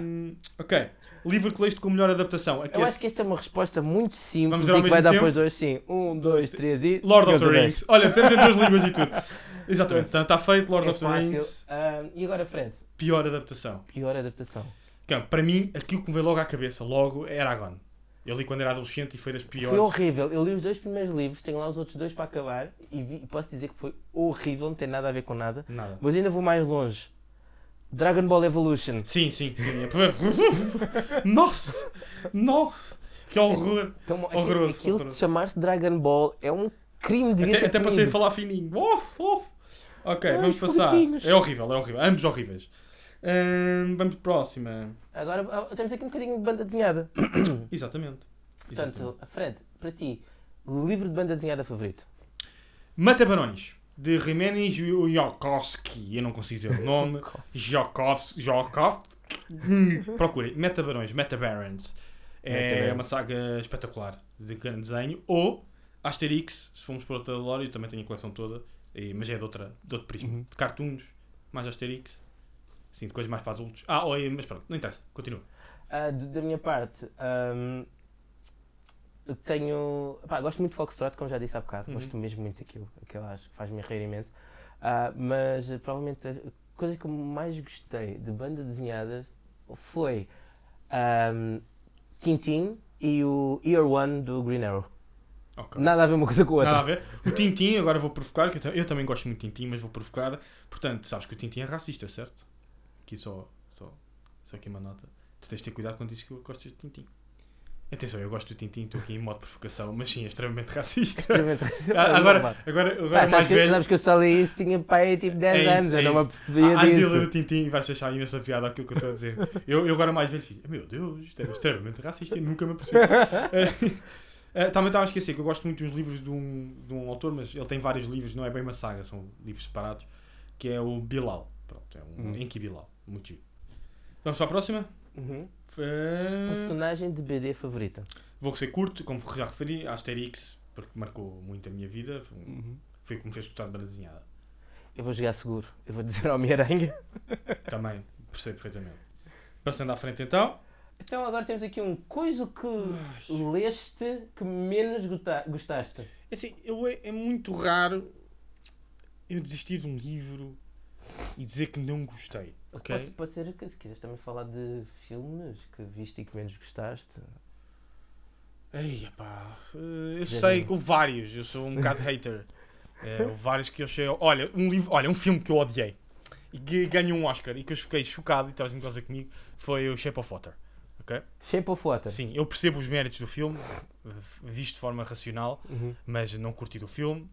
Hum, ok. Livro que leste com melhor adaptação. Aqui Eu é acho que esta é uma resposta muito simples Vamos dizer ao e que vai dar tempo? para os dois sim. Um, dois, três e. Lord of the. Rings. Olha, sempre em duas línguas e tudo. Exatamente. Então, está feito Lord É of the fácil. Rings. E agora, Fred? Pior adaptação. Pior adaptação. Então, para mim, aquilo que me veio logo à cabeça, logo, é Aragorn. Eu li quando era adolescente e foi das piores. Foi horrível. Eu li os dois primeiros livros, tenho lá os outros dois para acabar e, vi- e posso dizer que foi horrível, não tem nada a ver com nada. Nada. Mas ainda vou mais longe. Dragon Ball Evolution. Sim, sim, sim. Nossa! Nossa! Que horror! Então, aquilo- Horroroso, aquilo horroroso. de chamar-se Dragon Ball é um crime de Até, até passei a falar fininho. Uf, uf. Ok, Ai, vamos os passar. É horrível, é horrível. Ambos horríveis. Hum, vamos para a próxima. Agora ah, temos aqui um bocadinho de banda desenhada. Exatamente. Exatamente. Portanto, Fred, para ti, livro de banda desenhada favorito? Matabarões, de Rimeni Jokovski. Eu não consigo dizer o nome. Jokovski. Jokovski. Hum, Procurem. Metabarões, Metabarons. É uma saga espetacular de grande desenho. Ou Asterix, se formos para outra lore, eu também tenho a coleção toda. e- mas é de, outra, de outro prisma. Uhum. De cartoons, mais Asterix. Sim, de coisas mais para adultos. Ah, oi, mas pronto, não interessa. Continua. De- da minha parte, ahm, eu tenho. Pá, gosto muito de Foxtrot, como já disse há bocado. Uhum. Gosto mesmo muito daquilo. Aquilo acho que faz-me rir imenso. Ah, mas eh, provavelmente a coisa que eu mais gostei de banda desenhada foi ahm, Tintin e o Year One do Green Arrow. Ok. Nada a ver uma coisa com a outra. Nada a ver. O Tintim, agora vou provocar, que eu, eu também gosto muito de Tintim, mas vou provocar. Portanto, sabes que o Tintim é racista, certo? Aqui só, só, só aqui uma nota. Tu tens de ter cuidado quando dizes que gostas de Tintim. Atenção, eu gosto do Tintim, estou aqui em modo de provocação, mas sim, é extremamente racista. Extremamente- Ah, agora, agora, Pá, agora sabes, mais que, velho. sabes que eu só li isso, tinha pai tipo 10 É anos, é eu não me apercebia Hás de disso. ler o Tintim e vais achar imensa piada aquilo que eu estou a dizer. Eu, eu agora mais velho fiz, meu Deus, isto é extremamente racista e nunca me apercebi. Eh, também estava a esquecer que eu gosto muito dos livros de um, de um autor, mas ele tem vários livros, não é bem uma saga, são livros separados, que é o Bilal. Pronto, é um Hum. Enki Bilal. Muito giro. Vamos para a próxima? Uhum. Personagem de BD favorita. Vou ser curto, como já referi, a Asterix, porque marcou muito a minha vida, foi, Uhum. foi o que me fez gostar de desenhada. Eu vou jogar seguro. Eu vou dizer Homem-Aranha. Também, percebo perfeitamente. Passando à frente então. Então agora temos aqui um coisa que leste que menos gostaste. Assim, eu, é, é muito raro eu desistir de um livro e dizer que não gostei. Ok? Pode, pode ser que se quiseres também falar de filmes que viste e que menos gostaste. Ei, pá, eu Já sei que houve vários, eu sou um bocado hater. Eh, houve vários que eu achei. Olha, um livro, olha, um filme que eu odiei e que ganhou um Oscar e que eu fiquei chocado e estás em casa comigo foi o Shape of Water. Ok? Shape of Water. Sim, eu percebo os méritos do filme, visto de forma racional, Uhum. mas não curti do filme.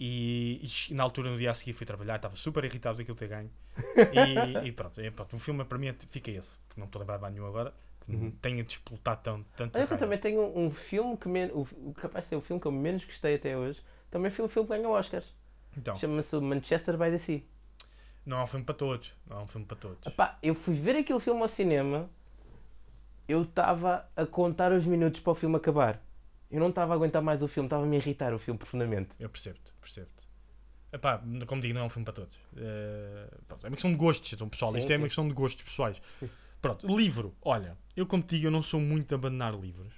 E, e na altura, no dia a seguir, fui trabalhar, estava super irritado daquilo ter ganho. E, e pronto, é, pronto, o filme para mim fica esse, porque não estou a lembrar de nenhum agora, que Uhum. tenha disputado tão, tanto. Olha que eu também tenho um, um filme que men- o, o capaz de ser o filme que eu menos gostei até hoje. Também foi um filme que ganhou Oscars. Então, Chama-se Manchester by the Sea. não é um filme para todos. Não é um filme para todos. Epá, eu fui ver aquele filme ao cinema. Eu estava a contar os minutos para o filme acabar. Eu não estava a aguentar mais o filme, estava a me irritar o filme profundamente. Eu percebo-te, percebo-te. Epá, como digo, não é um filme para todos. Eh, pronto, é uma questão de gostos, então, pessoal. Sim, Isto é sim. uma questão de gostos pessoais. Pronto, livro. Olha, eu como te digo, eu não sou muito de abandonar livros.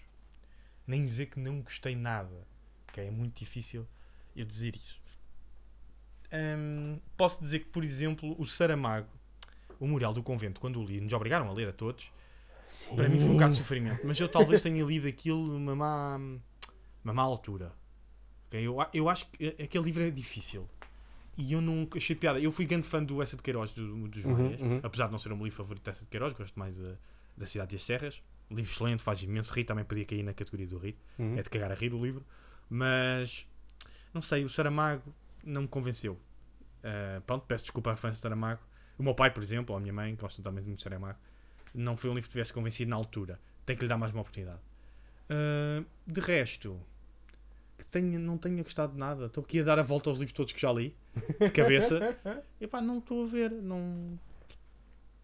Nem dizer que não gostei nada. Ok? É muito difícil eu dizer isso. Hum, posso dizer que, por exemplo, o Saramago, o Mural do Convento, quando o li, nos obrigaram a ler a todos, para mim foi um bocado de sofrimento. Mas eu talvez tenha lido aquilo numa má, uma má altura. Ok? Eu, eu acho que aquele livro é difícil. E eu não achei piada. Eu fui grande fã do Essa de Queiroz do, dos Uhum, Maias, uhum. apesar de não ser o meu livro favorito dessa de Queiroz, gosto mais eh, da Cidade e as Serras. Um livro excelente, faz imenso rir, também podia cair na categoria do rir. Uhum. É de cagar a rir o livro. Mas não sei, o Saramago não me convenceu. Uh, pronto, peço desculpa à de Saramago. O meu pai, por exemplo, ou a minha mãe, gostam também muito de Saramago, não foi um livro que tivesse convencido na altura. Tem que lhe dar mais uma oportunidade. Uh, de resto, que tenha, não tenha gostado de nada. Estou aqui a dar a volta aos livros todos que já li, de cabeça. e pá, não estou a ver. Não,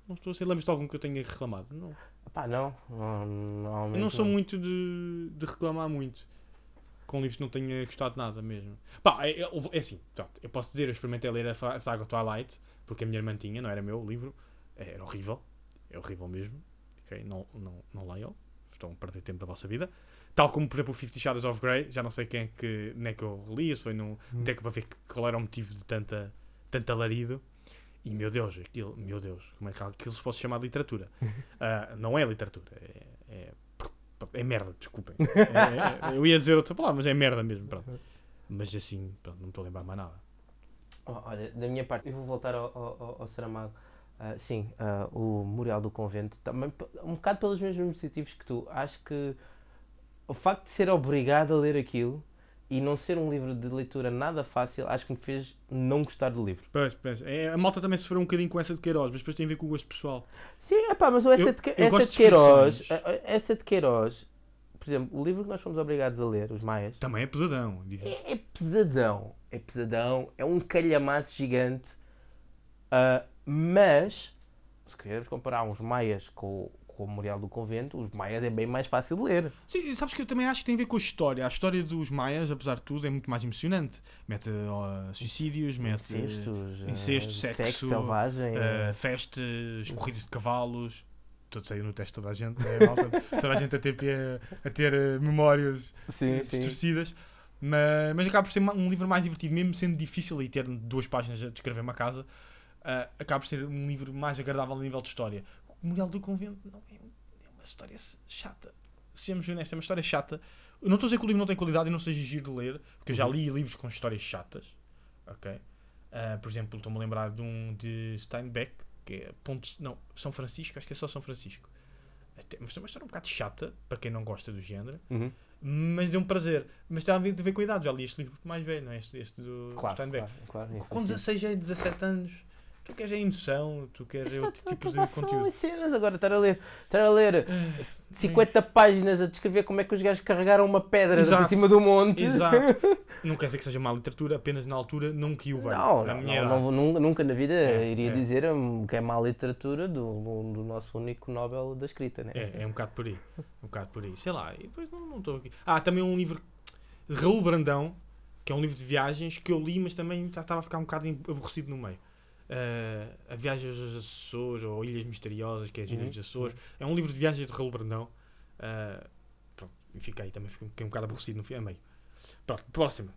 não estou a ser. Lembras de algum que eu tenha reclamado? Não. Pá, não. não Eu normalmente não sou muito de, de reclamar muito com livros que não tenha gostado de nada mesmo. Pá, é, é- é assim, pronto, eu posso dizer, eu experimentei ler a saga Twilight, porque a minha irmã tinha, não era meu o livro, É, era horrível, é horrível mesmo, ok, não, não, não leiam, estão a perder tempo da vossa vida. Tal como, por exemplo, o Fifty Shadows of Grey, já não sei quem é que, nem é que eu li, se foi num, Hum. até que para ver qual era o motivo de tanta, tanto alarido. E meu Deus, aquilo, meu Deus, como é que aquilo se pode chamar de literatura? Ah, não é literatura, é, é, é merda, desculpem. É- é- eu ia dizer outra palavra, mas é merda mesmo, pronto. Mas assim, pronto, não me estou a lembrar mais nada. Oh, Olha, da minha parte, eu vou voltar ao, ao, ao- ao Saramago. Ah, sim, ah, o Memorial do Convento, também um bocado pelos mesmos motivos que tu. Acho que o facto de ser obrigado a ler aquilo e não ser um livro de leitura nada fácil, acho que me fez não gostar do livro. Pois, pois. É, a malta também sofreu um bocadinho com essa de Queiroz, mas depois tem a ver com o gosto pessoal. Sim, epá, mas essa, Eu- de, essa de Queiroz, a- a- essa de Queiroz, por exemplo, o livro que nós fomos obrigados a ler, Os Maias, Também é pesadão. É, é pesadão. É pesadão. É um calhamaço gigante. Ah, mas, se queremos comparar uns maias com, com o Memorial do Convento, os maias é bem mais fácil de ler. Sim, sabes que eu também acho que tem a ver com a história. A história dos Maias, apesar de tudo, é muito mais emocionante. Mete ó, suicídios, mete Incestos, ah, incesto, sexo, selvagem. eh, festas, corridas de cavalos. Tudo saiu no teste toda a gente, né, toda a gente a ter, a ter memórias sim, sim. distorcidas. Mas, mas acaba por ser um livro mais divertido, mesmo sendo difícil e ter duas páginas a descrever uma casa, ah, acaba por ser um livro mais agradável a nível de história. O Memorial do Convento não é, é uma história chata. Sejamos honestos, é uma história chata. Eu não estou a dizer que o livro não tem qualidade e não seja giro de ler, porque eu já li livros com histórias chatas. Ok? Ah, por exemplo, estou-me a lembrar de um de Steinbeck, que é Ponto. Não, São Francisco, acho que é só São Francisco. Até, mas é uma história um bocado chata, para quem não gosta do género, Uhum. mas deu-me prazer. Mas ver, a ver com a idade, já li este livro mais velho, não é? Este, este do Claro, Steinbeck. claro, claro. Com 16 a 17 anos, tu queres a emoção, tu queres outro tipo de conteúdo. as cenas agora, estar a ler, estar a ler 50 páginas a descrever como é que os gajos carregaram uma pedra Exato. por cima do monte. Exato. Não quer dizer que seja má literatura, apenas na altura não caiu bem. Não, na não, não, nunca, na vida É, iria é. dizer hum, que é má literatura do, do, nosso único Nobel da escrita, né? É, é um bocado por aí. Um bocado por aí. Sei lá, e depois não estou aqui. Ah, também um livro de Raul Brandão, que é um livro de viagens que eu li, mas também estava a ficar um bocado aborrecido no meio. Ah, a Viagem aos Açores ou Ilhas Misteriosas, que é as Ilhas Uhum. dos Açores. É um livro de viagens de Raul Brandão. Ah, pronto, e fiquei também fiquei um bocado aborrecido no fim, a meio. Pronto, próximo.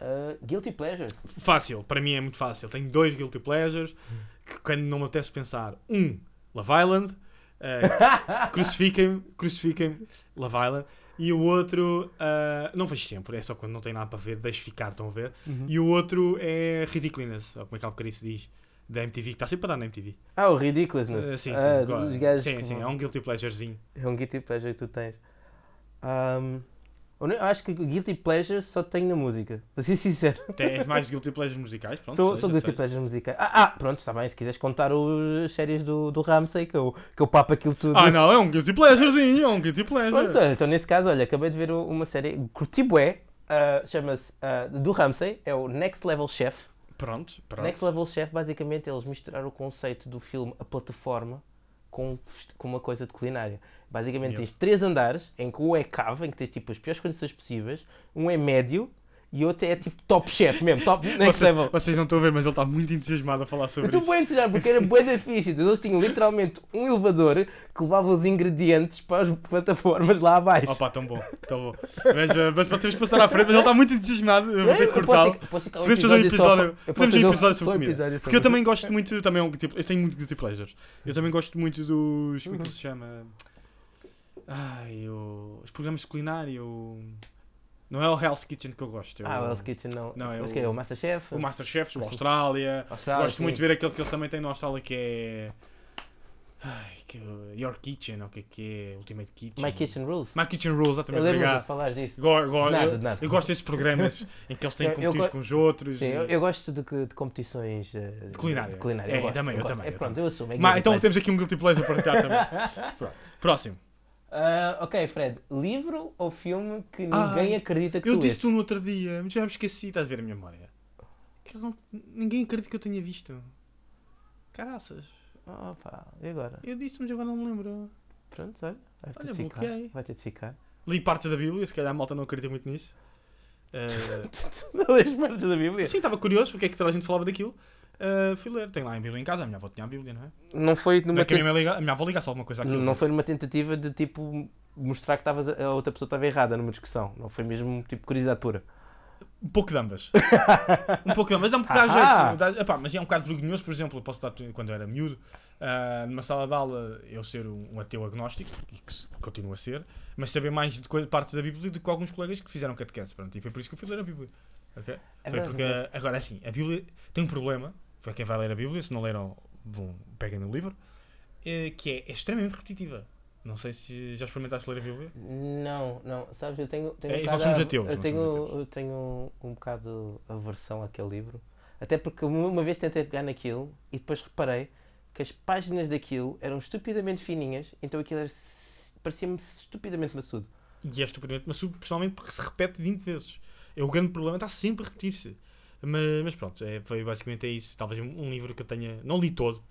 Uh, guilty Pleasure. Fácil, para mim é muito fácil. Tenho dois guilty pleasures que quando não me apetece pensar, um, Love Island, eh, crucifiquem-me, crucifiquem-me, Love Island, e o outro, eh, não vejo sempre, é só quando não tem nada para ver, deixo ficar, estão a ver. E o outro é Ridiculousness, ou como é que há bocadinho se diz, da MTV, que está sempre a dar na MTV. Ah, o Ridiculousness. Eh, sim, sim, Ah, gajos sim, é um guilty pleasurezinho. É um guilty pleasure que tu tens. Um, eu acho que guilty pleasure só tenho na música. Para ser sincero. Tens mais guilty pleasures musicais? Pronto, sou seja, sou guilty seja. pleasure musicais. Ah, ah, pronto, está bem. Se quiseres contar as séries do, do Ramsey, que eu, que eu papo aquilo tudo. Ah, não, é um guilty pleasurezinho, é um guilty pleasure. Pronto, então nesse caso, olha, acabei de ver uma série, curti bué, ah, chama-se ah, do Ramsey, é o Next Level Chef. Pronto, pronto. Next Level Chef, basicamente, eles misturaram o conceito do filme A Plataforma com, com uma coisa de culinária. Basicamente, Meu. tens três andares, em que um é cave, em que tens tipo as piores condições possíveis, um é médio e outro é tipo top chef mesmo, top next Vocês, level. vocês não estão a ver, mas ele está muito entusiasmado a falar Eu sobre estou isso. bem entusiasmado porque era bué da. Então, Eles tinham literalmente um elevador que levava os ingredientes para as plataformas lá abaixo. Opa, tão bom, tão bom. Mas, uh, mas que passar à frente, mas ele está muito entusiasmado. Eu vou ter que Eu cortá-lo. Podemos fazer um só episódio, eu podemos fazer um episódio só sobre comida. episódio Porque eu sobre- também gosto muito, também é tipo, eu tenho muito guilty pleasures. Eu também gosto muito dos, como é que Uhum. se chama? Ai, o, os programas de culinária, o... Não é o Hell's Kitchen que eu gosto. é Ah, o, Hell's Kitchen não. Não, é Mas o- que é o Masterchef? o Masterchef, o. Austrália. Austrália, gosto sim. muito de ver aquele que eles também têm na Austrália que é... Ai, que, Your Kitchen, o que é que é? Ultimate Kitchen. My Kitchen Rules. My Kitchen Rules, Eu exatamente, lembro de falar disso. Go- go- Nada, eu, nada. eu gosto desses programas em que eles têm Eu- eu competições go- com os outros. Sim, e- eu, eu gosto de, de competições eh, De culinária. De culinária. É, eu gosto, também, eu gosto. também, É, eu pronto, eu assumo. É Mas, então temos aqui um guilty pleasure para entrar também. Pronto. Próximo. Ah, ok, Fred. Livro ou filme que Ah, ninguém acredita que Eu tu disse leste? tu no outro dia, mas já me esqueci, estás a ver a minha memória. Não- ninguém acredita que eu tenha visto. Caraças. Oh, pá, e agora? Eu disse, mas agora não me lembro. Pronto, olha. Vai ter Olha, de ficar. Vai ter de ficar. Li partes da Bíblia, se calhar a malta não acredita muito nisso. Eh, Não lês partes da Bíblia? sim, estava curioso porque é que toda a gente falava daquilo. Eh, fui ler, tem lá a Bíblia em casa, a minha avó tinha a Bíblia, não é? Não foi Não numa é que a minha, liga, a minha avó ligasse alguma coisa àquilo. Não foi numa tentativa de tipo mostrar que estavas a outra pessoa estava errada numa discussão. Não foi mesmo tipo curiosidade pura. Um pouco de ambas. um pouco de ambas. Dá-me dá Ah. jeito. Dá, epá, mas é um bocado vergonhoso, por exemplo, eu posso dar quando eu era miúdo, ah, numa sala de aula, eu ser um, um ateu agnóstico, e que continuo a ser, mas saber mais de coisa- partes da Bíblia do que alguns colegas que fizeram catequese. Pronto, e foi por isso que eu fui ler a Bíblia. Ok? É foi porque, é agora assim, a Bíblia tem um problema, foi quem vai ler a Bíblia, se não leram, vão, peguem no livro, eh, que é, é extremamente repetitiva. Não sei se já experimentaste ler a Bíblia. Não, não. Sabes, eu tenho. tenho É, um nós somos ateus, Eu tenho, eu tenho um bocado aversão àquele livro. Até porque uma vez tentei pegar naquilo e depois reparei que as páginas daquilo eram estupidamente fininhas, então aquilo parecia-me estupidamente maçudo. E é estupidamente maçudo, principalmente porque se repete 20 vezes. É o grande problema, está sempre a repetir-se. Mas, mas pronto, é, foi basicamente é isso. Talvez um, livro que eu tenha. Não li todo,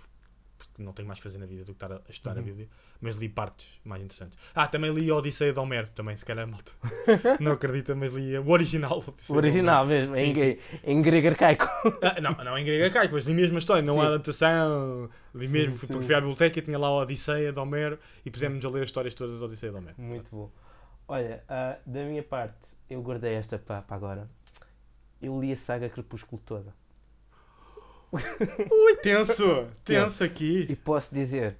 porque não tenho mais que fazer na vida do que estar a, a estudar a Uhum. Bíblia, mas li partes mais interessantes. Ah, também li a Odisseia de Homero, também, se calhar, malta. não acredita, mas li o original. O original mesmo, Sim, em, sim. em grego arcaico. Ah, não, não em grego cai, pois li mesmo a história, não Sim. há adaptação. Li mesmo, fui, fui à biblioteca e tinha lá a Odisseia de Homero e pusemos a ler as histórias todas da Odisseia de Homero. Muito bom. Olha, ah, da minha parte, eu guardei esta para agora. Eu li a saga Crepúsculo toda. Ui, tenso! Tenso aqui! E posso dizer,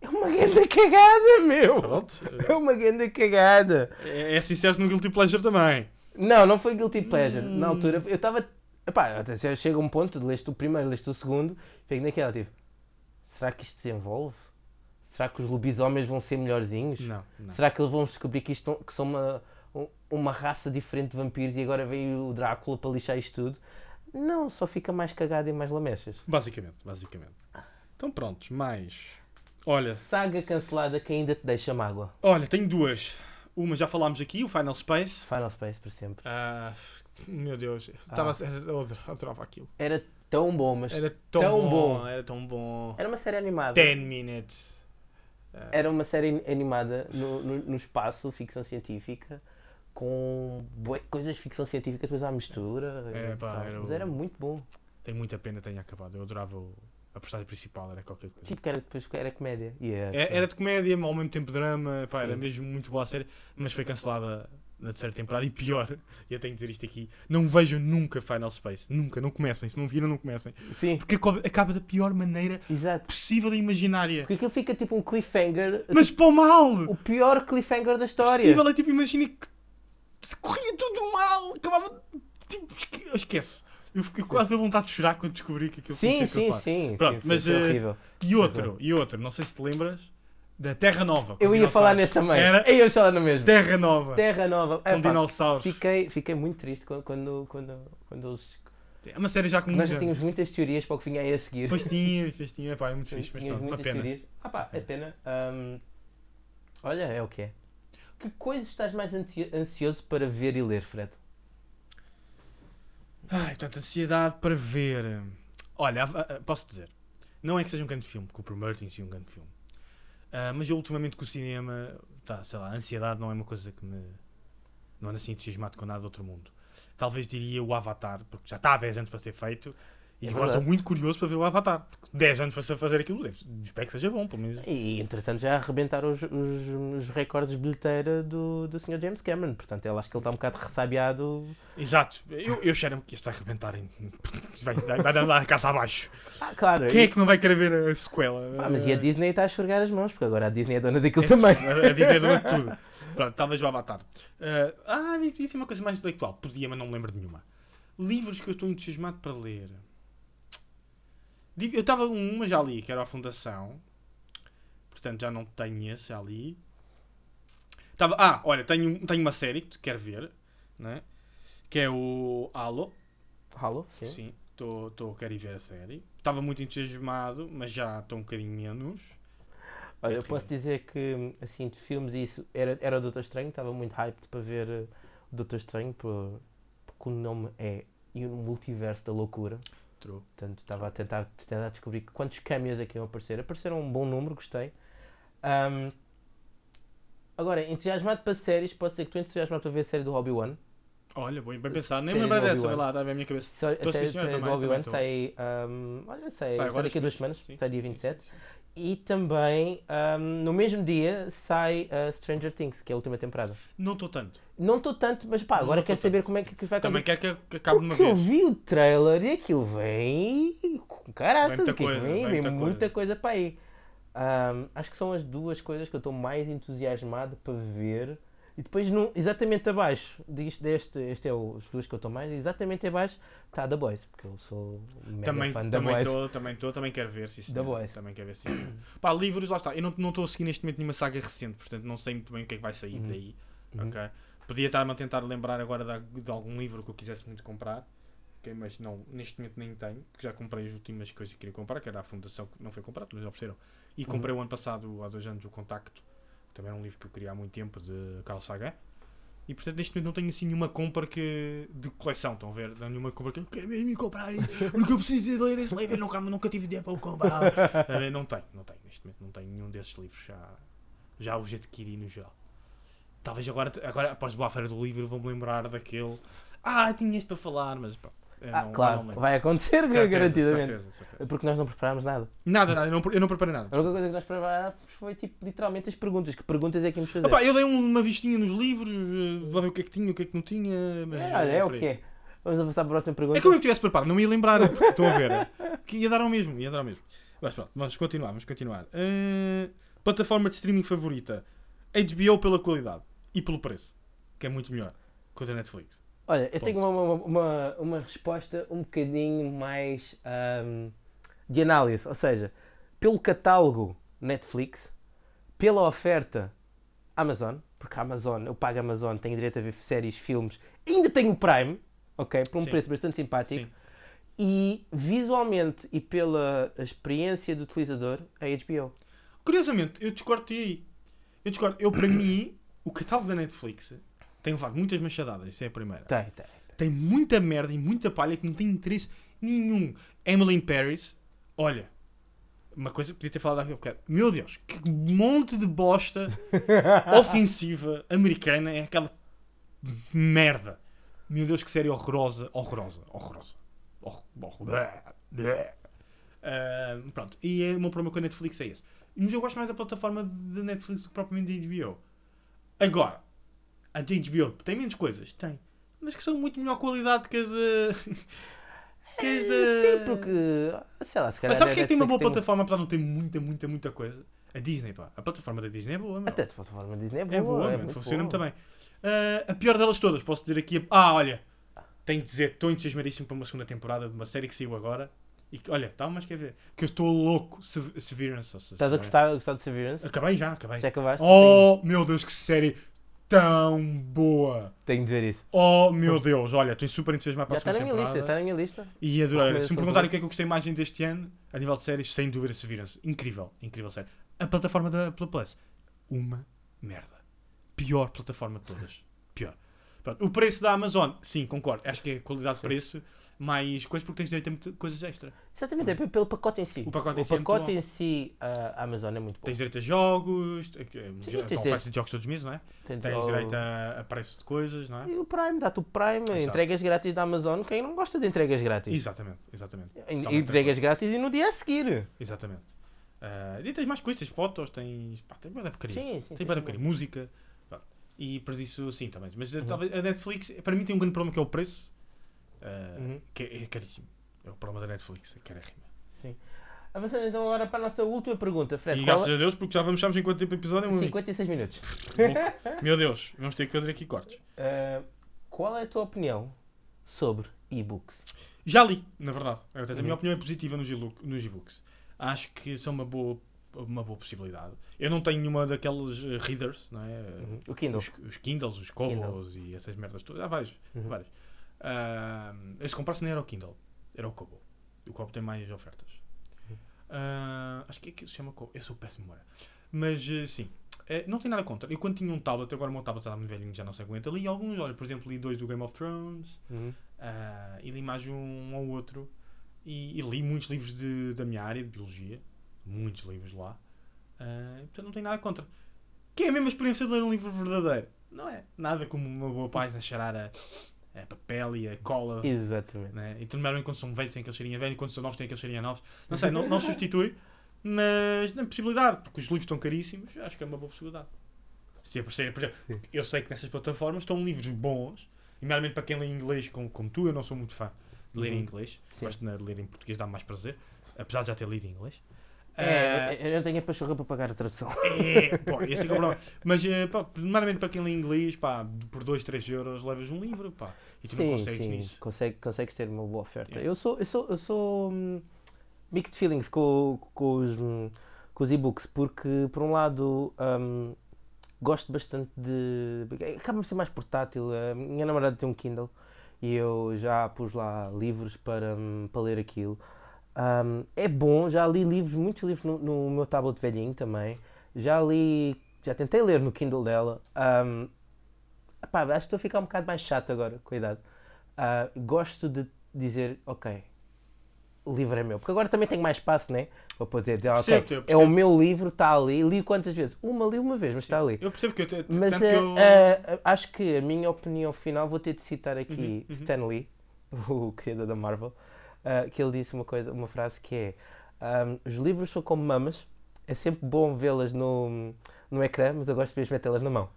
é uma grande cagada, meu! Pronto. É uma grande cagada! É, é sincero no Guilty Pleasure também. Não, não foi Guilty Pleasure. Hum. Na altura, eu estava. Epá, chega um ponto, leste o primeiro, leste o segundo, fico naquela, tipo, será que isto desenvolve? Será que os lobisomens vão ser melhorzinhos? Não, não. Será que eles vão descobrir que, isto, que são uma, um- uma raça diferente de vampiros e agora veio o Drácula para lixar isto tudo? Não, só fica mais cagado e mais lamechas. Basicamente, basicamente. Então prontos, mais. Olha, Saga cancelada que ainda te deixa mágoa. olha, tenho duas. Uma já falámos aqui, o Final Space. Final Space para sempre. Ah, meu Deus, estava eu adorava aquilo. Era tão bom, mas Era tão, Tão bom, bom. era tão bom. era uma série animada. 10 minutes. Ah, Era uma série animada no, no, no espaço, ficção científica, com bué coisas de ficção científica depois à mistura. É, pá, era Mas o- era muito bom. Tem muita pena que tenha acabado. Eu adorava o- a personagem principal, era qualquer coisa. Tipo, que era, depois era comédia. É- É- Era de comédia, mas ao mesmo tempo drama, pá, era mesmo muito boa a série, mas foi cancelada na terceira temporada e pior, e eu tenho de dizer isto aqui, não vejam nunca Final Space, nunca, não comecem, se não viram não comecem, Sim, porque acaba da pior maneira exato. possível e imaginária, Porque aquilo fica tipo um cliffhanger. mas para o mal, O pior cliffhanger da história. possível é tipo, imagina que corria tudo mal, acabava, tipo, esque- esquece, eu fiquei quase a vontade de chorar quando descobri que aquilo Sim, sim, sim. Pronto, sim, mas, horrível. E outro, e outro, não sei se te lembras, da Terra Nova. Eu ia falar nesse também. Era Eu ia falar no mesmo. Terra Nova, Terra Nova. com dinossauros. fiquei, fiquei muito triste quando, quando, quando, quando eles. É uma série já com Nós já tínhamos muitas teorias para o que vinha aí a seguir. Pois tinha, pois tinha, pá, é muito fixe, mas Tínhamos pronto, uma muitas pena. teorias. Ah pá, é pena. Ahm, olha, é o que é. Que coisas estás mais ansi- ansioso para ver e ler, Fred? Ai, portanto, ansiedade para ver. Olha, posso dizer, não é que seja um grande filme, porque o primeiro tem sido um grande filme. Ah, mas eu ultimamente com o cinema, tá, sei lá, a ansiedade não é uma coisa que me. Não ando assim entusiasmado com nada do outro mundo. Talvez diria o Avatar, porque já está há 10 anos para ser feito. E É agora estou muito curioso para ver o Avatar. Porque 10 anos para fazer aquilo, deve- espero que seja bom, pelo menos. E entretanto já arrebentaram os, os, os recordes de bilheteira do, do Sr. James Cameron. Portanto, eu acho que ele está um bocado ressabiado. Exato, eu, eu cheiro-me que isto vai arrebentar. Vai, vai, vai andar a casa abaixo. Ah, claro. Quem é e- que não vai querer ver a sequela? Ah, mas e a Disney está a esfregar as mãos, porque agora a Disney é dona daquilo É, também. A Disney é dona de tudo. Pronto, talvez o Avatar. Ah, ah, e podia ser uma coisa mais intelectual. Podia, mas não me lembro de nenhuma. Livros que eu estou entusiasmado para ler. Eu estava uma já ali, que era a Fundação. Portanto, já não tenho esse ali. Tava, ah, olha, tenho, tenho uma série que quero ver, né? que é o Halo. Halo, sim. Sim, tô, tô, quero ir ver a série. Estava muito entusiasmado, mas já estou um bocadinho menos. Olha, eu posso dizer que, assim, de filmes isso, era, era o Doutor Estranho, estava muito hyped para ver eh, o Doutor Estranho, por, porque o nome é e o Multiverso da Loucura. True. Portanto, estava a tentar, tentar descobrir quantos cameos é que iam aparecer. Apareceram um bom número, gostei. Ahm, agora, entusiasmado para séries, posso dizer que estou entusiasmado para ver a série do Obi-Wan. Olha, bem, bem pensado. Nem me lembrei do dessa, Obi-Wan. vai lá, está bem a minha cabeça. Só- A sim, série, senhora, série do também, Obi-Wan também sai, ahm, olha, sai, Sai sai daqui a duas semanas, sim. sai dia 27. E também, ahm, no mesmo dia, sai a Stranger Things, que é a última temporada. Não estou tanto. Não estou tanto, mas pá, agora quero saber tanto. como é que, que vai Também acontecer. quero que, que acabe uma Porque eu vez. vi o trailer e aquilo vem com caraças, Vem coisa, vem? vem Vem muita muita coisa para aí. Ahm, acho que são as duas coisas que eu estou mais entusiasmado para ver. E depois, no, exatamente abaixo disto, deste, este é o, os duas que eu estou mais, exatamente abaixo está The Boys, porque eu sou mega Também fã da também Boys. estou, também estou, também quero ver se isso. The Boys. Também quero ver se isso. Pá, livros, lá está. Eu não não estou a seguir neste momento nenhuma saga recente, portanto não sei muito bem o que é que vai sair Uhum. daí. Uhum. Ok? Podia estar-me a tentar lembrar agora de, de algum livro que eu quisesse muito comprar. ok, Mas não, neste momento nem tenho, porque já comprei as últimas coisas que queria comprar, que era a Fundação, que não foi comprado, mas ofereceram. E Uhum. comprei o ano passado, há dois anos, o Contacto, também era um livro que eu queria há muito tempo, de Carl Sagan. E portanto neste momento não tenho assim nenhuma compra que, de coleção, estão a ver? Não nenhuma compra que eu quero mesmo comprar porque eu preciso de ler esse livro nunca, nunca tive tempo para o comprar. A ver, não tenho, não tenho, neste momento não tenho nenhum desses livros, já, já os adquiri no geral. Talvez agora, agora após à feira do livro, vou-me lembrar daquele. Ah, tinha este para falar, mas pá. Eu Ah, não- claro, não vai acontecer, Certeza, garantidamente. certeza, certeza. Porque nós não preparámos nada. Nada, nada, eu não, eu não preparei nada. A única coisa que nós preparámos foi tipo literalmente as perguntas. Que perguntas é que íamos fazer? Epá, eu dei uma vistinha nos livros, eh, vou ver o que é que tinha, o que é que não tinha. Mas, é, olha, é eh, o que é. Vamos avançar para a próxima pergunta. É como eu tivesse preparado, não me ia lembrar, porque estão a ver. Que ia dar ao mesmo, ia dar ao mesmo. Mas pronto, vamos continuar, vamos continuar. Eh, Plataforma de streaming favorita. HBO pela qualidade e pelo preço, que é muito melhor que o da Netflix. Olha, eu Ponto. tenho uma, uma, uma, uma resposta um bocadinho mais ahm, de análise. Ou seja, pelo catálogo Netflix, pela oferta Amazon, porque a Amazon, eu pago a Amazon, tenho direito a ver séries, filmes, ainda tenho o Prime, ok? Por um Sim. preço bastante simpático. Sim. E visualmente e pela experiência do utilizador, a HBO. Curiosamente, eu discordo-te aí. Eu discordo. Eu, para mim, o catálogo da Netflix tem levado muitas machadadas, isso é a primeira. Tem, tem. Tem muita merda e muita palha que não tem interesse nenhum. Emily in Paris, olha, uma coisa que podia ter falado há bocado. Meu Deus, que monte de bosta ofensiva americana é aquela merda. Meu Deus, que série horrorosa, horrorosa, horrorosa. Hor- blé. Ah, pronto, e é, o meu problema com a Netflix é esse. Mas eu gosto mais da plataforma da Netflix do que propriamente da HBO. Agora, a da HBO tem menos coisas? Tem. Mas que são muito melhor qualidade que as da. que as da. Sim, porque, sei lá, se calhar. Mas sabes quem é que tem uma boa Netflix plataforma apesar de não ter muita, muita, muita coisa? A Disney, pá. A plataforma da Disney é boa, meu. Até a plataforma Disney é boa. É boa, é mano. muito Funciona-me boa. também. Ah, a pior delas todas, posso dizer aqui. Ah, olha. Tenho de dizer, estou entusiasmadíssimo para uma segunda temporada de uma série que saiu agora. E que, olha, estava mais quer ver. Que eu estou louco. Se- Severance. Estás a gostar, a gostar de Severance? Acabei já, acabei. Já acabaste? Oh, meu Deus, que série tão boa. Tenho, de ver isso. Oh, meu Deus. Olha, estou super entusiasmado para Já está a na segunda minha lista, temporada. está na minha lista. E adorei. Se me perguntarem o que é que eu gostei mais deste ano, a nível de séries, sem dúvida Severance. Incrível, incrível série. A plataforma da Play Plus, uma merda. Pior plataforma de todas. Pior. Pronto, O preço da Amazon, sim, concordo. Acho que é qualidade de preço, mais coisas porque tens direito a muita- coisas extra. Exatamente, é p- pelo pacote em si. O pacote em o si é muito pacote bom. em si, a Amazon é muito bom. Tens direito a jogos, eh, que- tens então direito. oferecem jogos todos os meses, não é? Tem- Tens oh, direito a, a preço de coisas, não é? E o Prime, dá-te o Prime, Exato. entregas grátis da Amazon. Quem não gosta de entregas grátis? Exatamente, exatamente. En- Totalmente Entregas grátis e no dia a seguir. Exatamente. Ah, e tens mais coisas, tens fotos, tens. Pá, tem muita porcaria. Sim, sim. Tem para bocadinho, música. pá. E por isso, sim, também. Mas Uhum. talvez a Netflix, para mim, tem um grande problema que é o preço, ah, Uhum. que é, é caríssimo. É o problema da Netflix, é carérrima. Sim. Avançando então agora para a nossa última pergunta, Fred. E qual graças a Deus, porque já vamos sabes em quanto tempo episódio é um 56 minutos. Meu Deus, vamos ter que fazer aqui cortes. Uh, qual é a tua opinião sobre e-books? Já li, na verdade. Até A minha Uhum. opinião é positiva nos e-books. Acho que são uma boa, uma boa possibilidade. Eu não tenho nenhuma daqueles eh, readers, não é? Uhum. O Kindle. Os, os Kindles, os Kobos e essas merdas todas. Há vários. Uhum. vários. Ah, eu se comprasse nem era o Kindle, era o Kobo. O Kobo tem mais ofertas. Uhum. Ah, acho que é que se chama Kobo. Eu sou péssimo memória. Mas eh, sim, Eh, não tenho nada contra. Eu quando tinha um tablet, agora o meu tablet está muito velhinho, já não se aguenta. Li alguns, olha, por exemplo, li dois do Game of Thrones. Uhum. ah, e li mais um ou outro. E, e li muitos livros de, da minha área, de biologia. Muitos livros lá. Ah, portanto, não tenho nada contra. Que é a mesma experiência de ler um livro verdadeiro. Não é nada como uma boa página cheirar a, a papel e a cola. Exatamente. Né? E normalmente, quando são velhos, tem aquele cheirinho a velho, e quando são novos, tem aquele cheirinho a novos. Não sei, não, não substitui, mas na possibilidade, porque os livros estão caríssimos, acho que é uma boa possibilidade. Se aparecer, por exemplo, Sim. eu sei que nessas plataformas estão livros bons, e normalmente para quem lê inglês, como, como tu, eu não sou muito fã de ler em Uhum. inglês, Sim. gosto de ler em português, dá mais prazer, apesar de já ter lido em inglês. É, eu não tenho a pachorra para pagar a tradução. é, pô, esse é é o problema. Mas, eh, pá, normalmente para quem lê inglês, pá, por 2, 3 euros levas um livro, pá, e tu não sim, consegues sim. nisso. Consegue, consegues ter uma boa oferta. Yeah. Eu sou, eu sou, eu sou hum, mixed feelings com, com os, hum, com os e-books, porque por um lado hum, gosto bastante de. acaba por ser mais portátil. A minha namorada tem um Kindle e eu já pus lá livros para, hum, para ler aquilo. Hum, é bom, já li livros, muitos livros no, no meu tablet velhinho também. Já li, já tentei ler no Kindle dela. Hum, epá, acho que estou a ficar um bocado mais chato agora, a idade. Ah, gosto de dizer, ok, o livro é meu. Porque agora também tenho mais espaço, né? Para poder dizer, ok, Percebo-te, eu é o percebo. meu livro, está ali. Li quantas vezes? Uma, li uma vez, mas está ali. Eu percebo que eu, te- Mas eh, que eu... eh, acho que a minha opinião final, vou ter de citar aqui Uhum, uhum. Stan Lee, o criador da Marvel, eh, que ele disse uma coisa, uma frase que é ahm, os livros são como mamas, é sempre bom vê-las no, no ecrã, mas eu gosto de mesmo metê-las na mão.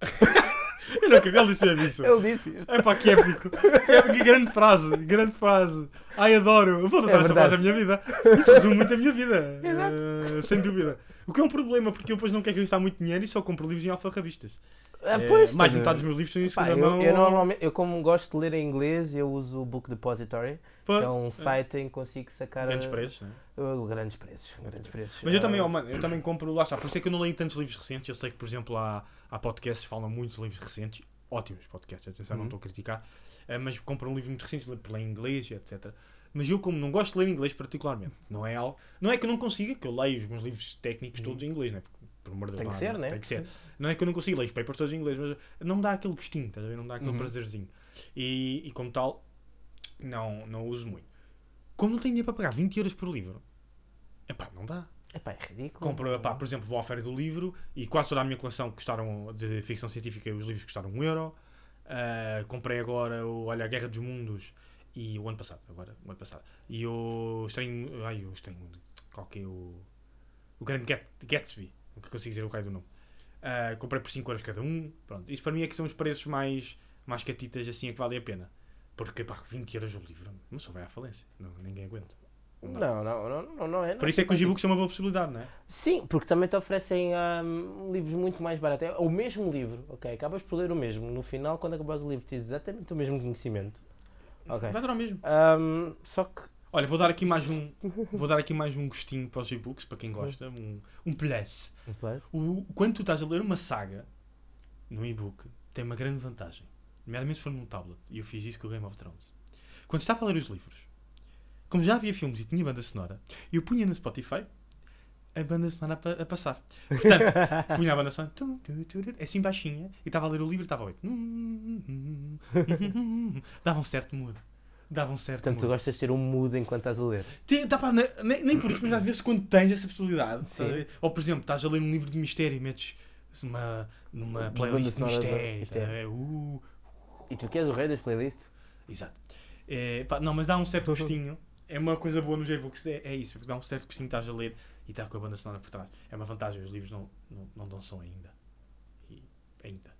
Eu não acredito, ele disse isso. Ele disse isto. É pá, que épico. Que grande frase, grande frase. Ai, adoro. Eu vou tentar É essa frase da minha vida. Isso resume muito a minha vida. Exato. Eh, sem dúvida. O que é um problema, porque eu depois não quero gastar muito dinheiro e só compro livros em alfarrabistas. Ah, Eh, pois, mais estás a metade dos meus livros são em Pá, segunda eu, mão. eu normalmente, eu como gosto de ler em inglês, eu uso o Book Depository, que é um site em que consigo sacar Grandes preços, né? uh, grandes preços. Grandes preços. Mas eu também, oh, mano, eu também compro, lá está, por isso é que eu não leio tantos livros recentes. Eu sei que, por exemplo, há, há podcasts que falam muito de livros recentes, ótimos podcasts, atenção, não Uhum. estou a criticar, eh, mas compro um livro muito recente, leio em inglês, etc. Mas eu, como não gosto de ler inglês particularmente, não é algo. Não é que eu não consiga, que eu leio os meus livros técnicos todos em inglês, né? Porque, amor de Tem Deus, que não- ser, né? Tem que ser. Não é que eu não consigo ler os papers todos em inglês, mas não dá aquele gostinho, estás a ver? Não dá aquele Uhum. prazerzinho. E, e como tal, não, não uso muito. Como não tenho dinheiro para pagar 20 euros por livro, epá, não dá. Epá, é ridículo. Compro, epá, por exemplo, vou à feira do livro e quase toda a minha coleção custaram de ficção científica, os livros custaram 1 euro. Ah, comprei agora o, olha, a Guerra dos Mundos e o ano passado, agora, o ano passado. E o Estranho, ai, o Estranho Mundo, qual que é o, o Grande Gat- Gatsby, o que consigo dizer o raio do nome. Ah, comprei por 5 euros cada um, pronto. Isso para mim é que são os preços mais, mais catitas, assim é que valem a pena. Porque, pá, 20 euros o livro, não só vai à falência, não, ninguém aguenta. Não. Não, não, não, não, não é. Por isso é que os e-books são uma boa possibilidade, não é? Sim, porque também te oferecem hum, livros muito mais baratos. É o mesmo livro, ok? Acabas por ler o mesmo. No final, quando acabas o livro, tens exatamente o mesmo conhecimento. Ok. Vai dar ao mesmo. Hum, só que. Olha, vou dar aqui mais um, vou dar aqui mais um gostinho para os e-books, para quem gosta, um, um plus. O, quando tu estás a ler uma saga no e-book, tem uma grande vantagem. Nomeadamente se for num tablet. E eu fiz isso com o Game of Thrones. Quando estava a ler os livros, como já havia filmes e tinha banda sonora, eu punha no Spotify a banda sonora a, a passar. Portanto, punha a banda sonora tum, assim baixinha e estava a ler o livro e estava a ouvir. Dava um certo mood. Dava um certo Portanto, tu gostas de ter um mood enquanto estás a ler. Tem- tá, pá, ne- nem, nem por isso, mas às vezes quando tens essa possibilidade, estás ver? ou por exemplo, estás a ler um livro de mistério e metes uma, numa playlist de mistério, estás? Uh, E tu queres o rei das playlists? exato. É, pá, não, mas dá um certo gostinho. É uma coisa boa nos e-books, é, é isso, porque dá um certo gostinho, estás a ler e está com a banda sonora por trás. É uma vantagem, os livros não, não, não dão som ainda. E, ainda.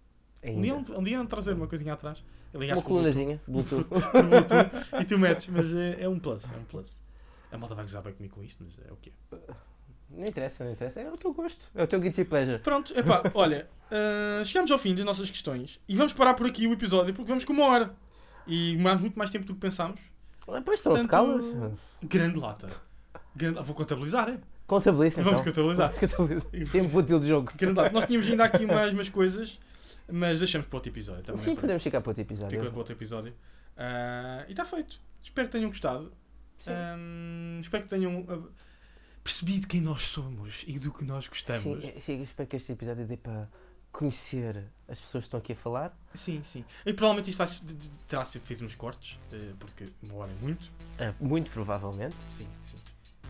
Um dia, um, dia trazer uma coisinha atrás, Uma colunazinha, Bluetooth. Bluetooth e tu metes, mas é, é um plus, é um plus. A malta vai gozar bem comigo com isto, mas é o quê? Não interessa, não interessa. É o teu gosto. É o teu guilty pleasure. Pronto, epá, olha, ah, chegamos ao fim das nossas questões e vamos parar por aqui o episódio porque vamos com uma hora. E demorámos muito mais tempo do que pensámos. Ah, Pois estão de Portanto, calas. Grande lata. Grande... Vou contabilizar, é? Contabiliza Vamos então. contabilizar. Contabiliza. Tempo útil de jogo. Grande lata. Nós tínhamos ainda aqui mais umas coisas, mas deixamos para outro episódio também. Sim, para- podemos ficar para outro episódio. Fica para outro episódio. Ah, e está feito. Espero que tenham gostado. Sim. Ah, espero que tenham ah, percebido quem nós somos e do que nós gostamos. Sim, sim, espero que este episódio dê para conhecer as pessoas que estão aqui a falar. Sim, sim. E provavelmente isto terá sido feito nos cortes, eh, porque demorem muito. Muito provavelmente. Sim, sim.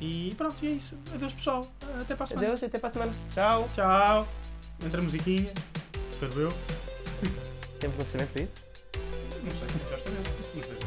E pronto, e é isso. Adeus pessoal. Até para a semana. Adeus até para a semana. Tchau. Tchau. Entra a musiquinha. Espero eu. Temos lançamento para isso? Não sei, já estaremos. Não sei.